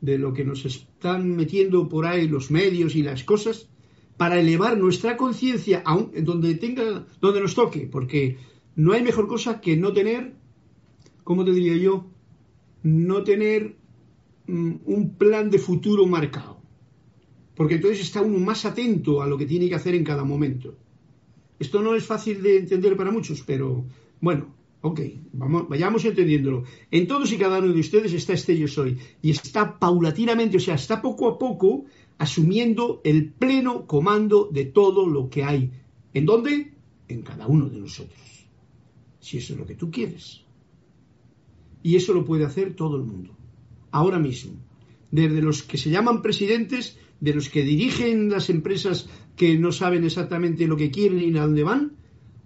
de lo que nos están metiendo por ahí los medios y las cosas, para elevar nuestra conciencia donde tenga, donde nos toque, porque no hay mejor cosa que no tener, ¿cómo te diría yo? No tener mm, un plan de futuro marcado. Porque entonces está uno más atento a lo que tiene que hacer en cada momento. Esto no es fácil de entender para muchos, pero bueno, ok, vamos, vayamos entendiéndolo. En todos y cada uno de ustedes está este yo soy. Y está paulatinamente, o sea, está poco a poco asumiendo el pleno comando de todo lo que hay. ¿En dónde? En cada uno de nosotros. Si eso es lo que tú quieres. Y eso lo puede hacer todo el mundo. Ahora mismo. Desde los que se llaman presidentes, de los que dirigen las empresas que no saben exactamente lo que quieren y a dónde van,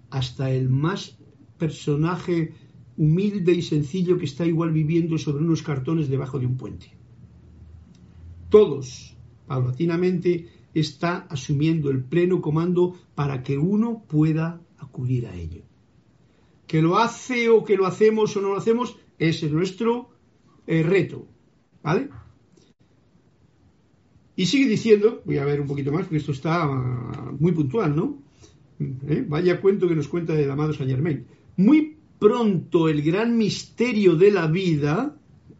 hasta el más personaje humilde y sencillo que está igual viviendo sobre unos cartones debajo de un puente. Todos paulatinamente está asumiendo el pleno comando para que uno pueda acudir a ello. Que lo hace o que lo hacemos o no lo hacemos, ese es nuestro eh, reto. ¿Vale? Y sigue diciendo, voy a ver un poquito más, porque esto está muy puntual, ¿no? ¿Eh? Vaya cuento que nos cuenta el amado Saint Germain. Muy pronto el gran misterio de la vida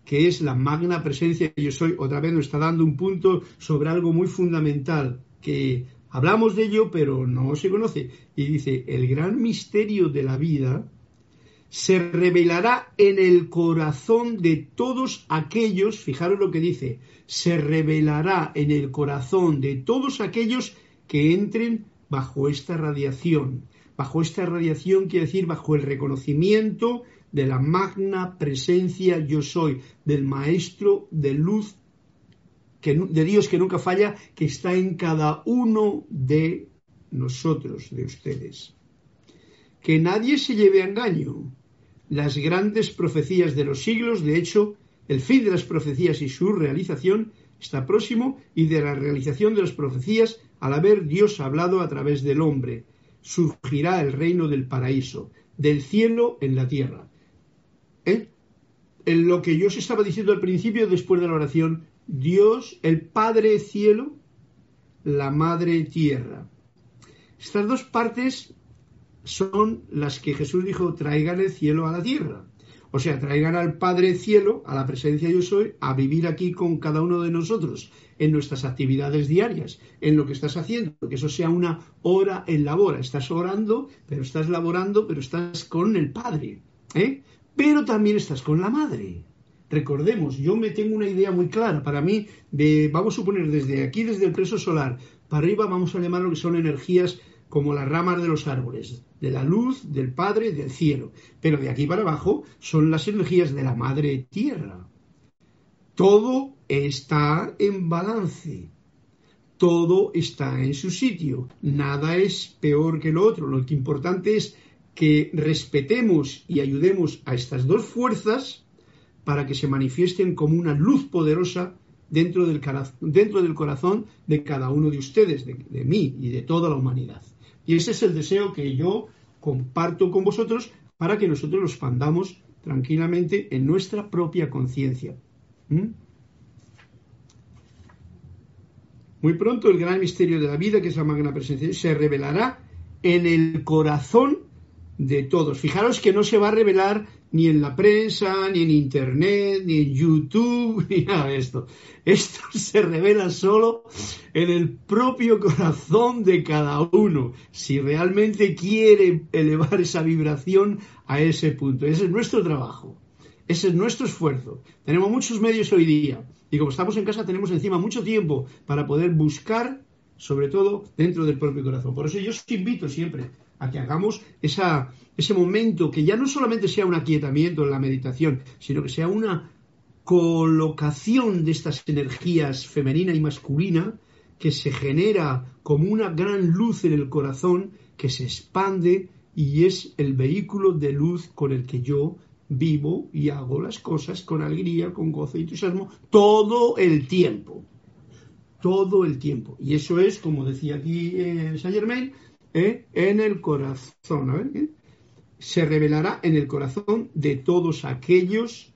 que es la magna presencia que yo soy, otra vez nos está dando un punto sobre algo muy fundamental, que hablamos de ello, pero no se conoce. Y dice, el gran misterio de la vida se revelará en el corazón de todos aquellos, fijaros lo que dice, se revelará en el corazón de todos aquellos que entren bajo esta radiación. Bajo esta radiación quiere decir bajo el reconocimiento de la magna presencia yo soy, del Maestro de luz, que, de Dios que nunca falla, que está en cada uno de nosotros, de ustedes. Que nadie se lleve a engaño. Las grandes profecías de los siglos, de hecho, el fin de las profecías y su realización está próximo y de la realización de las profecías al haber Dios hablado a través del hombre. Surgirá el reino del paraíso, del cielo en la tierra. ¿Eh? En lo que yo os estaba diciendo al principio, después de la oración, Dios, el Padre cielo, la Madre tierra. Estas dos partes son las que Jesús dijo, traigan el cielo a la tierra. O sea, traigan al Padre cielo, a la presencia yo soy, a vivir aquí con cada uno de nosotros, en nuestras actividades diarias, en lo que estás haciendo, que eso sea una hora en labor. Estás orando, pero estás laborando, pero estás con el Padre. ¿eh? Pero también estás con la Madre. Recordemos, yo me tengo una idea muy clara. Para mí, de, vamos a suponer desde aquí, desde el preso solar, para arriba vamos a llamar lo que son energías como las ramas de los árboles, de la luz, del Padre, del cielo. Pero de aquí para abajo son las energías de la Madre Tierra. Todo está en balance. Todo está en su sitio. Nada es peor que lo otro. Lo que importante es que respetemos y ayudemos a estas dos fuerzas para que se manifiesten como una luz poderosa dentro del, corazón de cada uno de ustedes, de, de mí y de toda la humanidad. Y ese es el deseo que yo comparto con vosotros para que nosotros lo expandamos tranquilamente en nuestra propia conciencia. ¿Mm? Muy pronto el gran misterio de la vida, que es la magna presencia, se revelará en el corazón de todos. Fijaros que no se va a revelar ni en la prensa, ni en Internet, ni en YouTube, [laughs] ni nada de esto. Esto [laughs] se revela solo en el propio corazón de cada uno, si realmente quiere elevar esa vibración a ese punto. Ese es nuestro trabajo, ese es nuestro esfuerzo. Tenemos muchos medios hoy día y como estamos en casa tenemos encima mucho tiempo para poder buscar, sobre todo, dentro del propio corazón. Por eso yo os invito siempre a que hagamos ese momento que ya no solamente sea un aquietamiento en la meditación, sino que sea una colocación de estas energías femenina y masculina que se genera como una gran luz en el corazón que se expande y es el vehículo de luz con el que yo vivo y hago las cosas con alegría, con gozo y entusiasmo todo el tiempo. Todo el tiempo. Y eso es, como decía aquí eh, Saint Germain, ¿eh? en el corazón. ¿eh? Se revelará en el corazón de todos aquellos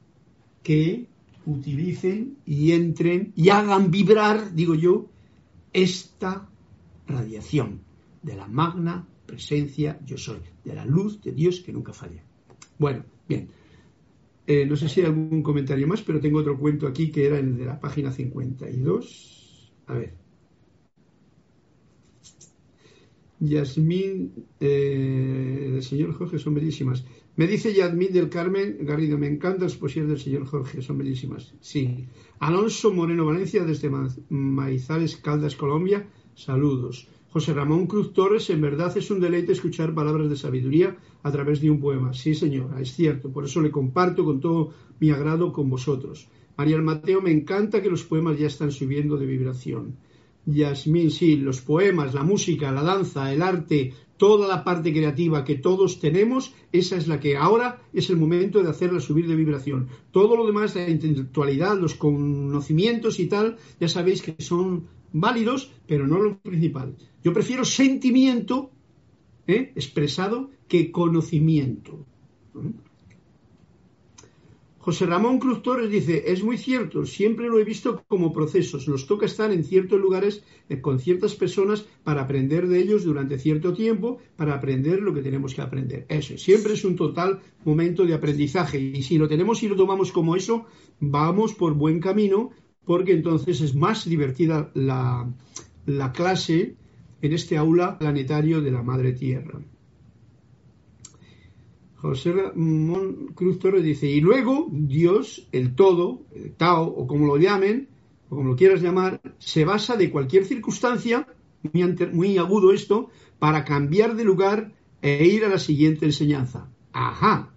que utilicen y entren y hagan vibrar, digo yo, esta radiación de la magna presencia yo soy, de la luz de Dios que nunca falla. Bueno, bien. Eh, no sé si hay algún comentario más, pero tengo otro cuento aquí que era el de la página 52. A ver. Yasmín eh, del señor Jorge son bellísimas. Me dice Yasmín del Carmen Garrido, me encantan las poesías del señor Jorge, son bellísimas. Sí. Alonso Moreno Valencia desde Maizales, Caldas, Colombia, saludos. José Ramón Cruz Torres, en verdad es un deleite escuchar palabras de sabiduría a través de un poema. Sí, señora, es cierto, por eso le comparto con todo mi agrado con vosotros. María Mateo, me encanta que los poemas ya están subiendo de vibración. Yasmín, sí, los poemas, la música, la danza, el arte, toda la parte creativa que todos tenemos, esa es la que ahora es el momento de hacerla subir de vibración. Todo lo demás, la intelectualidad, los conocimientos y tal, ya sabéis que son válidos, pero no lo principal. Yo prefiero sentimiento ¿eh? expresado que conocimiento. José Ramón Cruz Torres dice, es muy cierto, siempre lo he visto como procesos, nos toca estar en ciertos lugares eh, con ciertas personas para aprender de ellos durante cierto tiempo, para aprender lo que tenemos que aprender. Eso, siempre es un total momento de aprendizaje y si lo tenemos y lo tomamos como eso, vamos por buen camino porque entonces es más divertida la, la clase en este aula planetario de la Madre Tierra. José Ramón Cruz Torres dice, y luego Dios, el todo, el Tao, o como lo llamen, o como lo quieras llamar, se basa de cualquier circunstancia, muy, muy agudo esto, para cambiar de lugar e ir a la siguiente enseñanza. Ajá,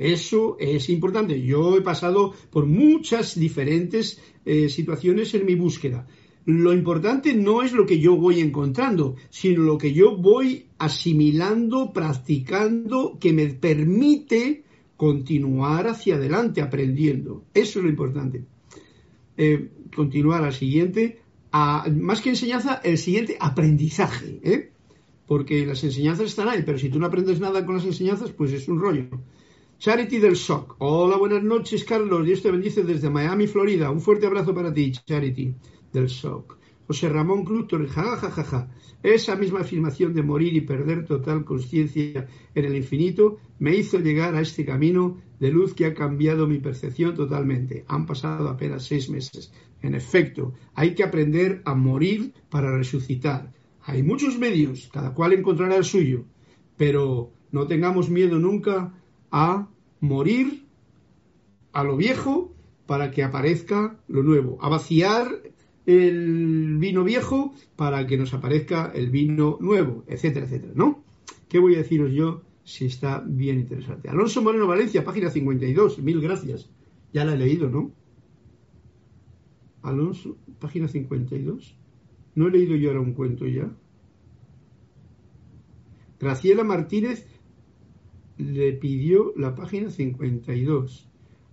eso es importante. Yo he pasado por muchas diferentes eh, situaciones en mi búsqueda. Lo importante no es lo que yo voy encontrando, sino lo que yo voy asimilando, practicando, que me permite continuar hacia adelante aprendiendo. Eso es lo importante. Eh, continuar al siguiente, más que enseñanza, el siguiente aprendizaje. ¿eh? Porque las enseñanzas están ahí, pero si tú no aprendes nada con las enseñanzas, pues es un rollo. Charity del SOC. Hola, buenas noches, Carlos. Dios te bendice desde Miami, Florida. Un fuerte abrazo para ti, Charity del SOC. José Ramón Cruz ja, Esa misma afirmación de morir y perder total conciencia en el infinito me hizo llegar a este camino de luz que ha cambiado mi percepción totalmente. Han pasado apenas seis meses. En efecto, hay que aprender a morir para resucitar. Hay muchos medios, cada cual encontrará el suyo, pero no tengamos miedo nunca a morir a lo viejo para que aparezca lo nuevo, a vaciar el vino viejo para que nos aparezca el vino nuevo, etcétera, etcétera, ¿no? ¿Qué voy a deciros yo si está bien interesante? Alonso Moreno Valencia, página 52, mil gracias. Ya la he leído, ¿no? Alonso, página 52. ¿No he leído yo ahora un cuento ya? Graciela Martínez le pidió la página 52.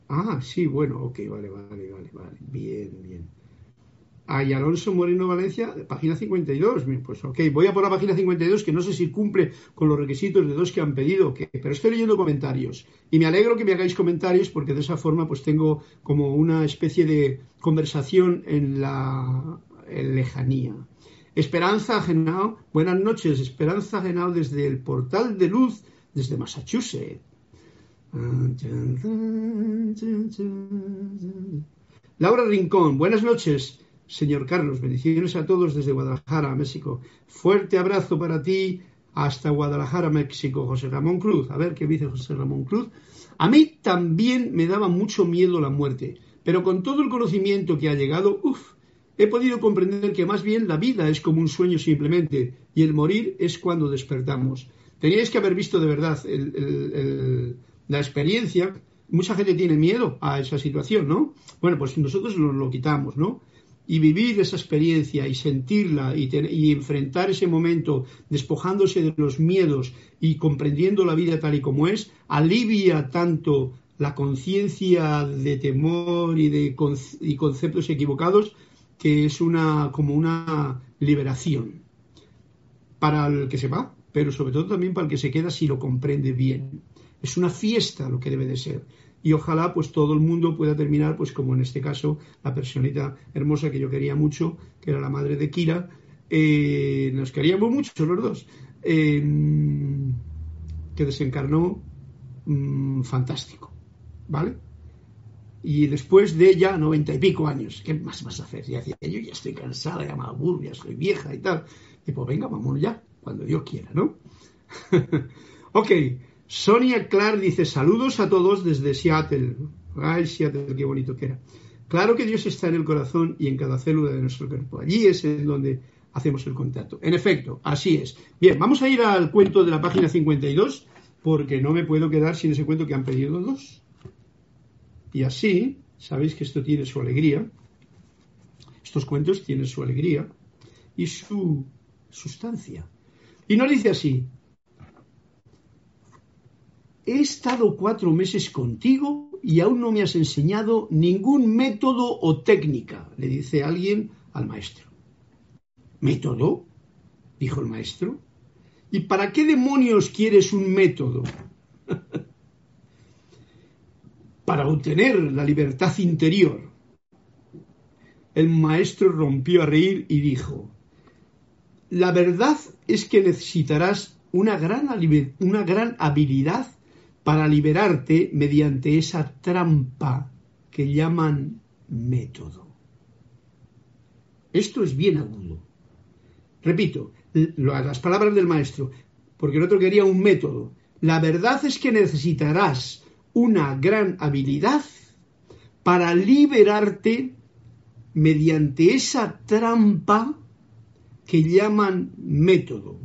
Ah, sí, bueno, ok, vale, vale, vale, vale. Bien, bien. Ay, Alonso Moreno Valencia, página 52. Pues ok, voy a por la página 52, que no sé si cumple con los requisitos de dos que han pedido, pero estoy leyendo comentarios. Y me alegro que me hagáis comentarios, porque de esa forma pues tengo como una especie de conversación en la lejanía. Esperanza Genao, buenas noches, Esperanza Genao desde el portal de luz desde Massachusetts. Laura Rincón, buenas noches, señor Carlos. Bendiciones a todos desde Guadalajara, México. Fuerte abrazo para ti hasta Guadalajara, México. José Ramón Cruz. A ver qué dice José Ramón Cruz. A mí también me daba mucho miedo la muerte, pero con todo el conocimiento que ha llegado, uff, he podido comprender que más bien la vida es como un sueño simplemente y el morir es cuando despertamos. Teníais que haber visto de verdad la experiencia. Mucha gente tiene miedo a esa situación, ¿no? Bueno, pues nosotros lo, lo quitamos, ¿no? Y vivir esa experiencia y sentirla y, y, enfrentar ese momento despojándose de los miedos y comprendiendo la vida tal y como es, alivia tanto la conciencia de temor y de y conceptos equivocados que es una como una liberación para el que se va pero sobre todo también para el que se queda si lo comprende bien. Es una fiesta lo que debe de ser. Y ojalá pues todo el mundo pueda terminar pues como en este caso la personita hermosa que yo quería mucho, que era la madre de Kira, eh, nos queríamos mucho los dos, eh, que desencarnó mm, fantástico, ¿vale? Y después de ya noventa y pico años, ¿qué más vas a hacer? Ya decía, yo ya estoy cansada, ya me aburro, ya soy vieja y tal. Y pues venga, vamos ya cuando Dios quiera, ¿no? [laughs] ok, Sonia Clark dice saludos a todos desde Seattle. Ay, Seattle, qué bonito que era. Claro que Dios está en el corazón y en cada célula de nuestro cuerpo. Allí es en donde hacemos el contacto. En efecto, así es. Bien, vamos a ir al cuento de la página 52 porque no me puedo quedar sin ese cuento que han pedido dos. Y así, sabéis que esto tiene su alegría. Estos cuentos tienen su alegría y su sustancia. Y nos dice así, he estado cuatro meses contigo y aún no me has enseñado ningún método o técnica, le dice alguien al maestro. ¿Método? dijo el maestro. ¿Y para qué demonios quieres un método? [laughs] para obtener la libertad interior. El maestro rompió a reír y dijo, la verdad es que necesitarás una gran, una gran habilidad para liberarte mediante esa trampa que llaman método. Esto es bien agudo. Repito, las palabras del maestro, porque el otro quería un método, La verdad es que necesitarás una gran habilidad para liberarte mediante esa trampa que llaman método.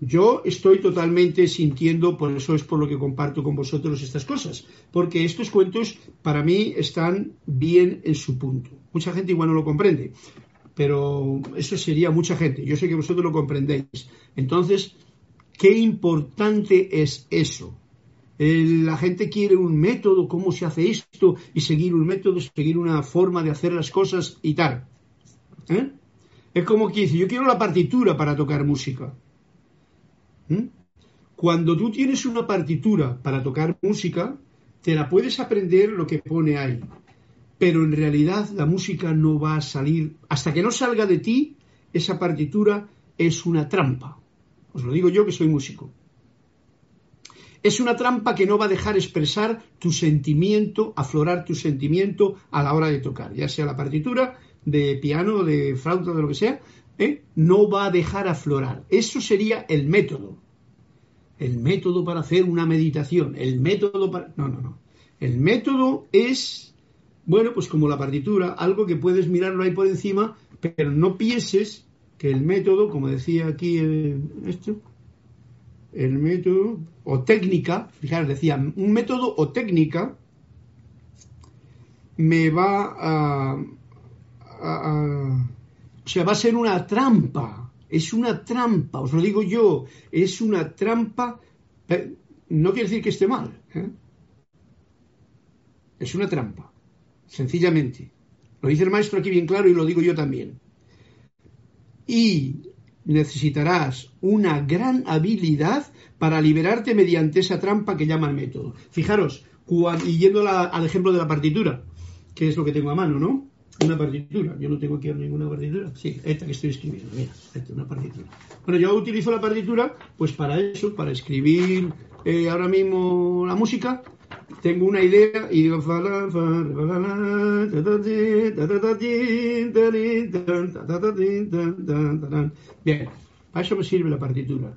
Yo estoy totalmente sintiendo, por eso es por lo que comparto con vosotros estas cosas, porque estos cuentos para mí están bien en su punto. Mucha gente igual no lo comprende, pero eso sería mucha gente. Yo sé que vosotros lo comprendéis. Entonces, qué importante es eso. la gente quiere un método, cómo se hace esto, y seguir un método, seguir una forma de hacer las cosas y tal. ¿Eh? Es como que dice, yo quiero la partitura para tocar música. ¿Mm? Cuando tú tienes una partitura para tocar música, te la puedes aprender lo que pone ahí. Pero en realidad la música no va a salir. Hasta que no salga de ti, esa partitura es una trampa. Os lo digo yo que soy músico. Es una trampa que no va a dejar expresar tu sentimiento, aflorar tu sentimiento a la hora de tocar, ya sea la partitura de piano, de flauta, de lo que sea, ¿eh? no va a dejar aflorar. Eso sería el método. El método para hacer una meditación. El método para... No, no, no. El método es, bueno, pues como la partitura, algo que puedes mirarlo ahí por encima, pero no pienses que el método, como decía aquí esto, el método o técnica, fijaros, decía, un método o técnica me va a, o sea, va a ser una trampa. Es una trampa, os lo digo yo. Es una trampa. No quiere decir que esté mal. ¿eh? Es una trampa. Sencillamente. Lo dice el maestro aquí bien claro y lo digo yo también. Y necesitarás una gran habilidad para liberarte mediante esa trampa que llama el método. Fijaros, y yendo al ejemplo de la partitura, que es lo que tengo a mano, ¿no? Una partitura. Yo no tengo aquí ninguna partitura. Sí, esta que estoy escribiendo, mira, esta una partitura. Bueno, yo utilizo la partitura pues para eso, para escribir eh, ahora mismo la música. Tengo una idea y digo bien, para eso me sirve la partitura.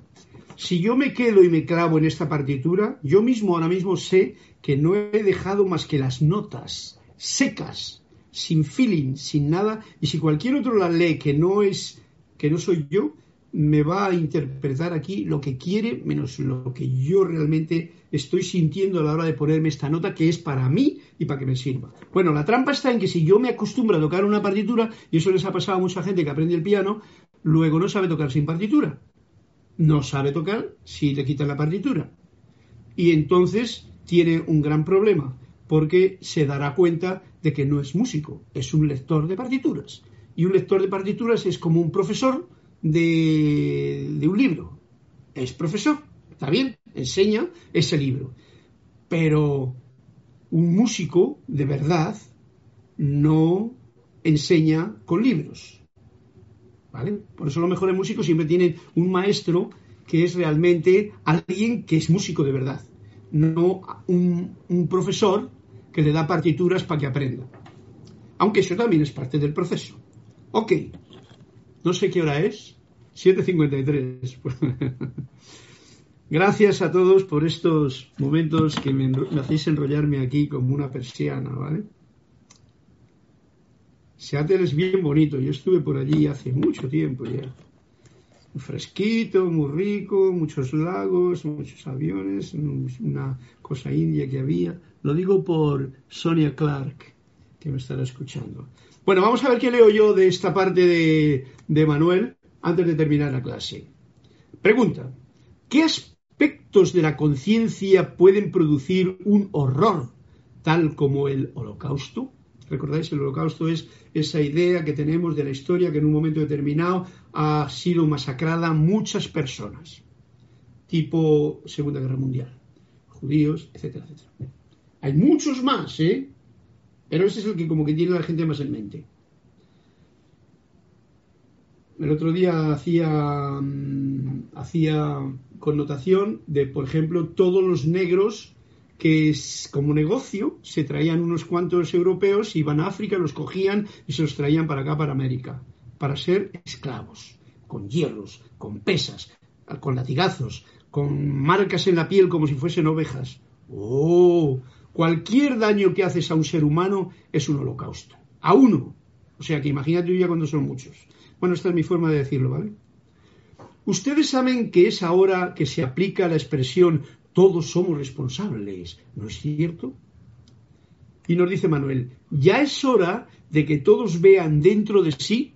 Si yo me quedo y me clavo en esta partitura, yo mismo ahora mismo sé que no he dejado más que las notas secas sin feeling, sin nada, y si cualquier otro la lee que no es, que no soy yo, me va a interpretar aquí lo que quiere menos lo que yo realmente estoy sintiendo a la hora de ponerme esta nota que es para mí y para que me sirva. Bueno, la trampa está en que si yo me acostumbro a tocar una partitura, y eso les ha pasado a mucha gente que aprende el piano, luego no sabe tocar sin partitura. No sabe tocar si le quitan la partitura. Y entonces tiene un gran problema porque se dará cuenta de que no es músico, es un lector de partituras. Y un lector de partituras es como un profesor de, un libro. Es profesor, está bien, enseña ese libro. Pero un músico de verdad no enseña con libros. ¿Vale? Por eso los mejores músicos siempre tienen un maestro que es realmente alguien que es músico de verdad, no un, un profesor que le da partituras para que aprenda. Aunque eso también es parte del proceso. Ok, no sé qué hora es, 7.53. [laughs] Gracias a todos por estos momentos que me, hacéis enrollarme aquí como una persiana, ¿vale? Seattle es bien bonito, yo estuve por allí hace mucho tiempo ya. Fresquito, muy rico, muchos lagos, muchos aviones, una cosa india que había. Lo digo por Sonia Clark, que me estará escuchando. Bueno, vamos a ver qué leo yo de esta parte de, Manuel antes de terminar la clase. Pregunta, ¿qué aspectos de la conciencia pueden producir un horror tal como el holocausto? ¿Recordáis? El holocausto es esa idea que tenemos de la historia que en un momento determinado ha sido masacrada muchas personas, tipo Segunda Guerra Mundial, judíos, etcétera, etcétera. Hay muchos más, ¿eh? Pero ese es el que como que tiene la gente más en mente. El otro día hacía, mm, hacía connotación de, por ejemplo, todos los negros que como negocio se traían unos cuantos europeos, iban a África, los cogían y se los traían para acá, para América, para ser esclavos, con hierros, con pesas, con latigazos, con marcas en la piel como si fuesen ovejas. Oh, cualquier daño que haces a un ser humano es un holocausto. A uno. O sea que imagínate ya cuando son muchos. Bueno, esta es mi forma de decirlo, ¿vale? Ustedes saben que es ahora que se aplica la expresión todos somos responsables, ¿no es cierto? Y nos dice Manuel, ya es hora de que todos vean dentro de sí,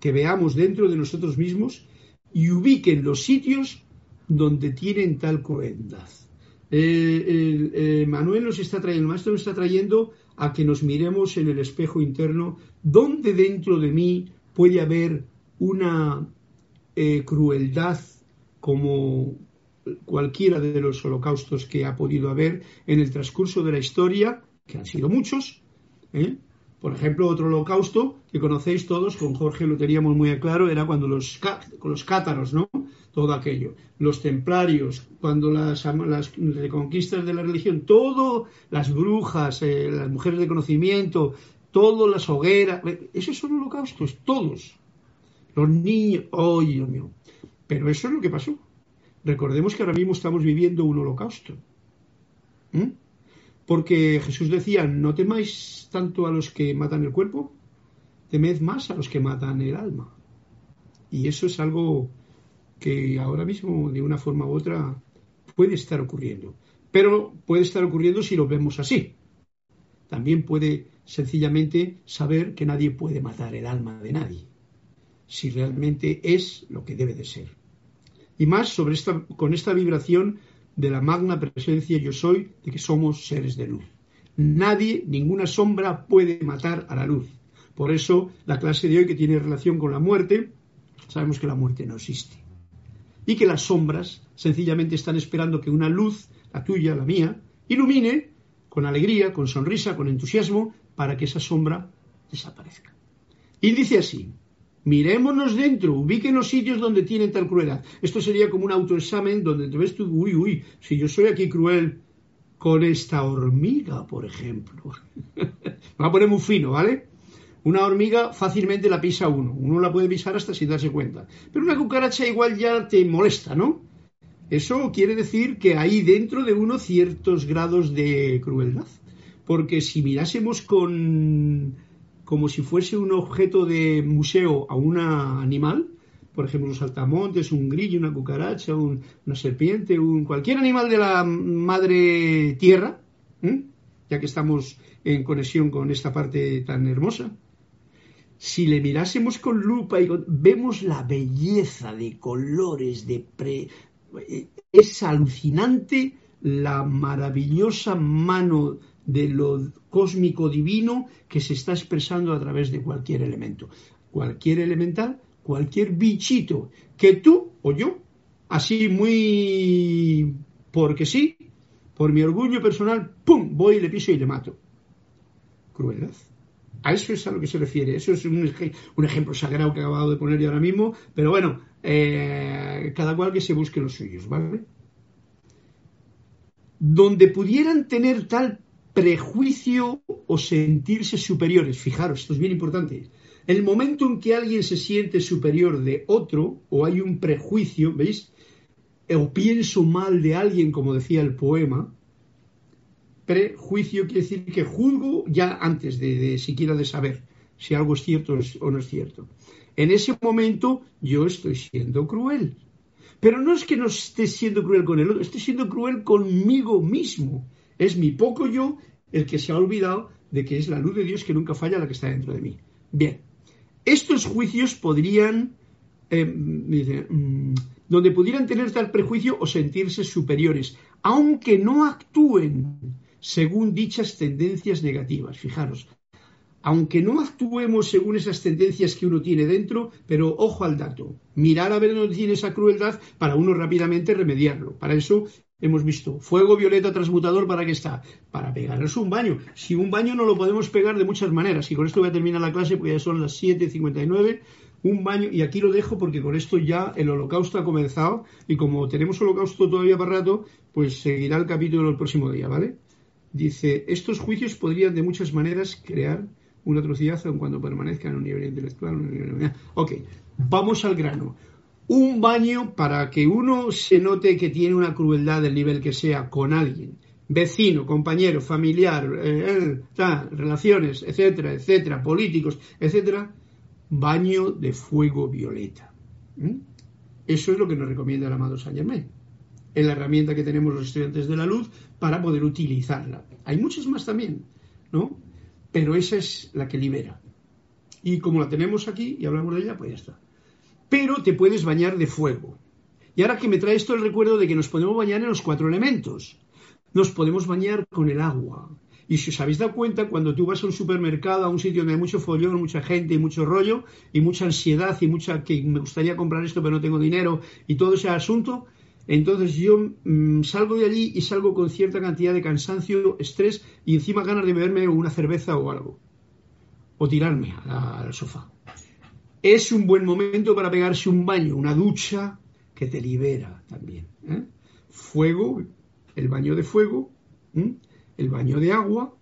que veamos dentro de nosotros mismos y ubiquen los sitios donde tienen tal crueldad. Eh, eh, Manuel nos está trayendo, el maestro nos está trayendo a que nos miremos en el espejo interno, donde dentro de mí puede haber una eh, crueldad como cualquiera de los holocaustos que ha podido haber en el transcurso de la historia, que han sido muchos. Por ejemplo, otro holocausto que conocéis todos, con Jorge lo teníamos muy claro, era cuando los, con los cátaros, ¿no? Todo aquello. Los templarios, cuando las, las reconquistas de la religión, todo, las brujas, eh, las mujeres de conocimiento, todas las hogueras, esos son holocaustos, todos. Los niños, oh Dios mío. Pero eso es lo que pasó. Recordemos que ahora mismo estamos viviendo un holocausto. ¿Mm? Porque Jesús decía, no temáis tanto a los que matan el cuerpo, temed más a los que matan el alma. Y eso es algo que ahora mismo, de una forma u otra, puede estar ocurriendo. Pero puede estar ocurriendo si lo vemos así. También puede sencillamente saber que nadie puede matar el alma de nadie, si realmente es lo que debe de ser. Y más sobre esta, con esta vibración de la magna presencia yo soy, de que somos seres de luz. Nadie, ninguna sombra puede matar a la luz. Por eso la clase de hoy que tiene relación con la muerte, sabemos que la muerte no existe y que las sombras sencillamente están esperando que una luz, la tuya, la mía, ilumine con alegría, con sonrisa, con entusiasmo, para que esa sombra desaparezca. Y dice así, mirémonos dentro, ubiquen los sitios donde tienen tal crueldad. Esto sería como un autoexamen donde te ves tú, uy, uy, si yo soy aquí cruel con esta hormiga, por ejemplo. [laughs] Va a poner muy fino, ¿vale? Una hormiga fácilmente la pisa uno, uno la puede pisar hasta sin darse cuenta. Pero una cucaracha igual ya te molesta, ¿no? Eso quiere decir que hay dentro de uno ciertos grados de crueldad. Porque si mirásemos con como si fuese un objeto de museo a un animal, por ejemplo, un saltamontes, un grillo, una cucaracha, una serpiente, un, cualquier animal de la madre tierra, ya que estamos en conexión con esta parte tan hermosa, si le mirásemos con lupa y vemos la belleza de colores, de pre, es alucinante la maravillosa mano de lo cósmico divino que se está expresando a través de cualquier elemento. Cualquier elemental, cualquier bichito que tú o yo, así muy porque sí, por mi orgullo personal, ¡pum! voy y le piso y le mato. Crueldad. A eso es a lo que se refiere. Eso es un, ejemplo sagrado que he acabado de poner yo ahora mismo. Pero bueno, eh, cada cual que se busque los suyos, ¿vale? Donde pudieran tener tal prejuicio o sentirse superiores. Fijaros, esto es bien importante. El momento en que alguien se siente superior de otro, o hay un prejuicio, ¿veis? O pienso mal de alguien, como decía el poema, prejuicio quiere decir que juzgo ya antes de, siquiera de saber si algo es cierto o no es cierto. En ese momento yo estoy siendo cruel. Pero no es que no esté siendo cruel con el otro, estoy siendo cruel conmigo mismo. Es mi poco yo el que se ha olvidado de que es la luz de Dios que nunca falla la que está dentro de mí. Bien, estos juicios podrían, eh, mm, donde pudieran tener tal prejuicio o sentirse superiores, aunque no actúen según dichas tendencias negativas. Fijaros, aunque no actuemos según esas tendencias que uno tiene dentro, pero ojo al dato, mirar a ver dónde tiene esa crueldad para uno rápidamente remediarlo. Para eso hemos visto fuego violeta transmutador, ¿para qué está? Para pegarnos un baño. Si un baño no lo podemos pegar de muchas maneras, y con esto voy a terminar la clase porque ya son las 7.59, un baño, y aquí lo dejo porque con esto ya el holocausto ha comenzado, y como tenemos holocausto todavía para rato, pues seguirá el capítulo el próximo día, ¿vale? Dice, estos juicios podrían de muchas maneras crear una atrocidad aun cuando permanezcan en un nivel intelectual. Un nivel... Ok, vamos al grano. un baño para que uno se note que tiene una crueldad del nivel que sea con alguien, vecino, compañero, familiar, eh, eh, relaciones, etcétera, etcétera, políticos, etcétera, baño de fuego violeta. ¿Mm? Eso es lo que nos recomienda el amado Saint Germain. Es la herramienta que tenemos los estudiantes de la luz para poder utilizarla. Hay muchas más también, ¿no? Pero esa es la que libera. Y como la tenemos aquí y hablamos de ella, pues ya está. Pero te puedes bañar de fuego. Y ahora que me trae esto el recuerdo de que nos podemos bañar en los cuatro elementos. Nos podemos bañar con el agua. Y si os habéis dado cuenta, cuando tú vas a un supermercado, a un sitio donde hay mucho follón, mucha gente y mucho rollo, y mucha ansiedad y mucha que me gustaría comprar esto pero no tengo dinero y todo ese asunto, entonces yo mm, salgo de allí y salgo con cierta cantidad de cansancio, estrés y encima ganas de beberme una cerveza o algo. O tirarme al sofá. Es un buen momento para pegarse un baño, una ducha que te libera también. ¿eh? Fuego, el baño de fuego, el baño de agua.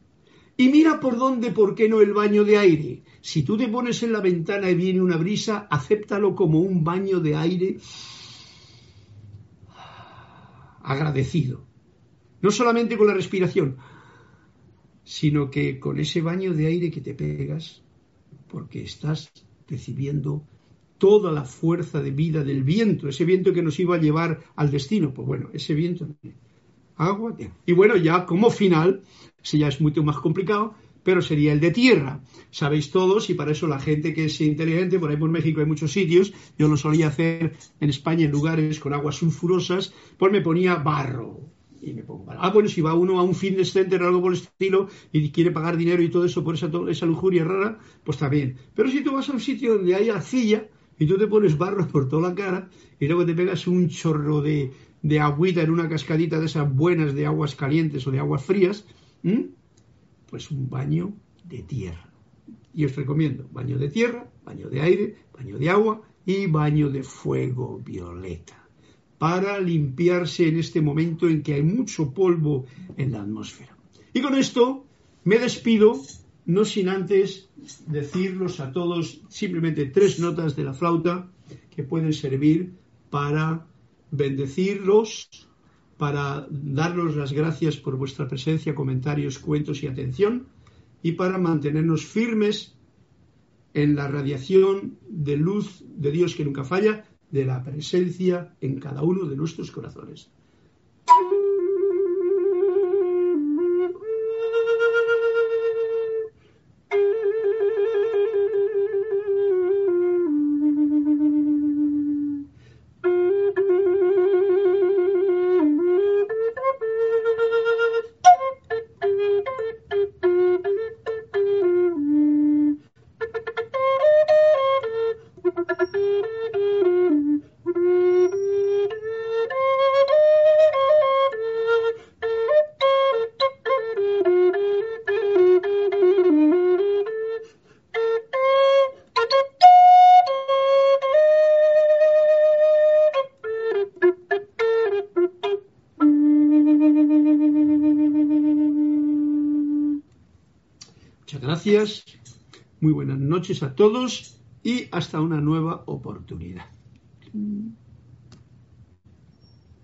Y mira por dónde, por qué no el baño de aire. Si tú te pones en la ventana y viene una brisa, acéptalo como un baño de aire agradecido. No solamente con la respiración, sino que con ese baño de aire que te pegas, porque estás recibiendo toda la fuerza de vida del viento, ese viento que nos iba a llevar al destino. Pues bueno, ese viento, agua. Y bueno, ya como final, si ya es mucho más complicado, pero sería el de tierra. Sabéis todos, y para eso la gente que es inteligente, por ahí por México hay muchos sitios, yo lo solía hacer en España en lugares con aguas sulfurosas, pues me ponía barro. Y me pongo. Ah, bueno, si va uno a un fitness center o algo por el estilo y quiere pagar dinero y todo eso por esa, esa lujuria rara, pues está bien. Pero si tú vas a un sitio donde hay arcilla y tú te pones barro por toda la cara y luego te pegas un chorro de, de agüita en una cascadita de esas buenas de aguas calientes o de aguas frías, pues un baño de tierra. Y os recomiendo baño de tierra, baño de aire, baño de agua y baño de fuego violeta para limpiarse en este momento en que hay mucho polvo en la atmósfera. Y con esto me despido, no sin antes decirlos a todos simplemente tres notas de la flauta que pueden servir para bendecirlos, para darnos las gracias por vuestra presencia, comentarios, cuentos y atención, y para mantenernos firmes en la radiación de luz de Dios que nunca falla, de la presencia en cada uno de nuestros corazones. Noches a todos y hasta una nueva oportunidad.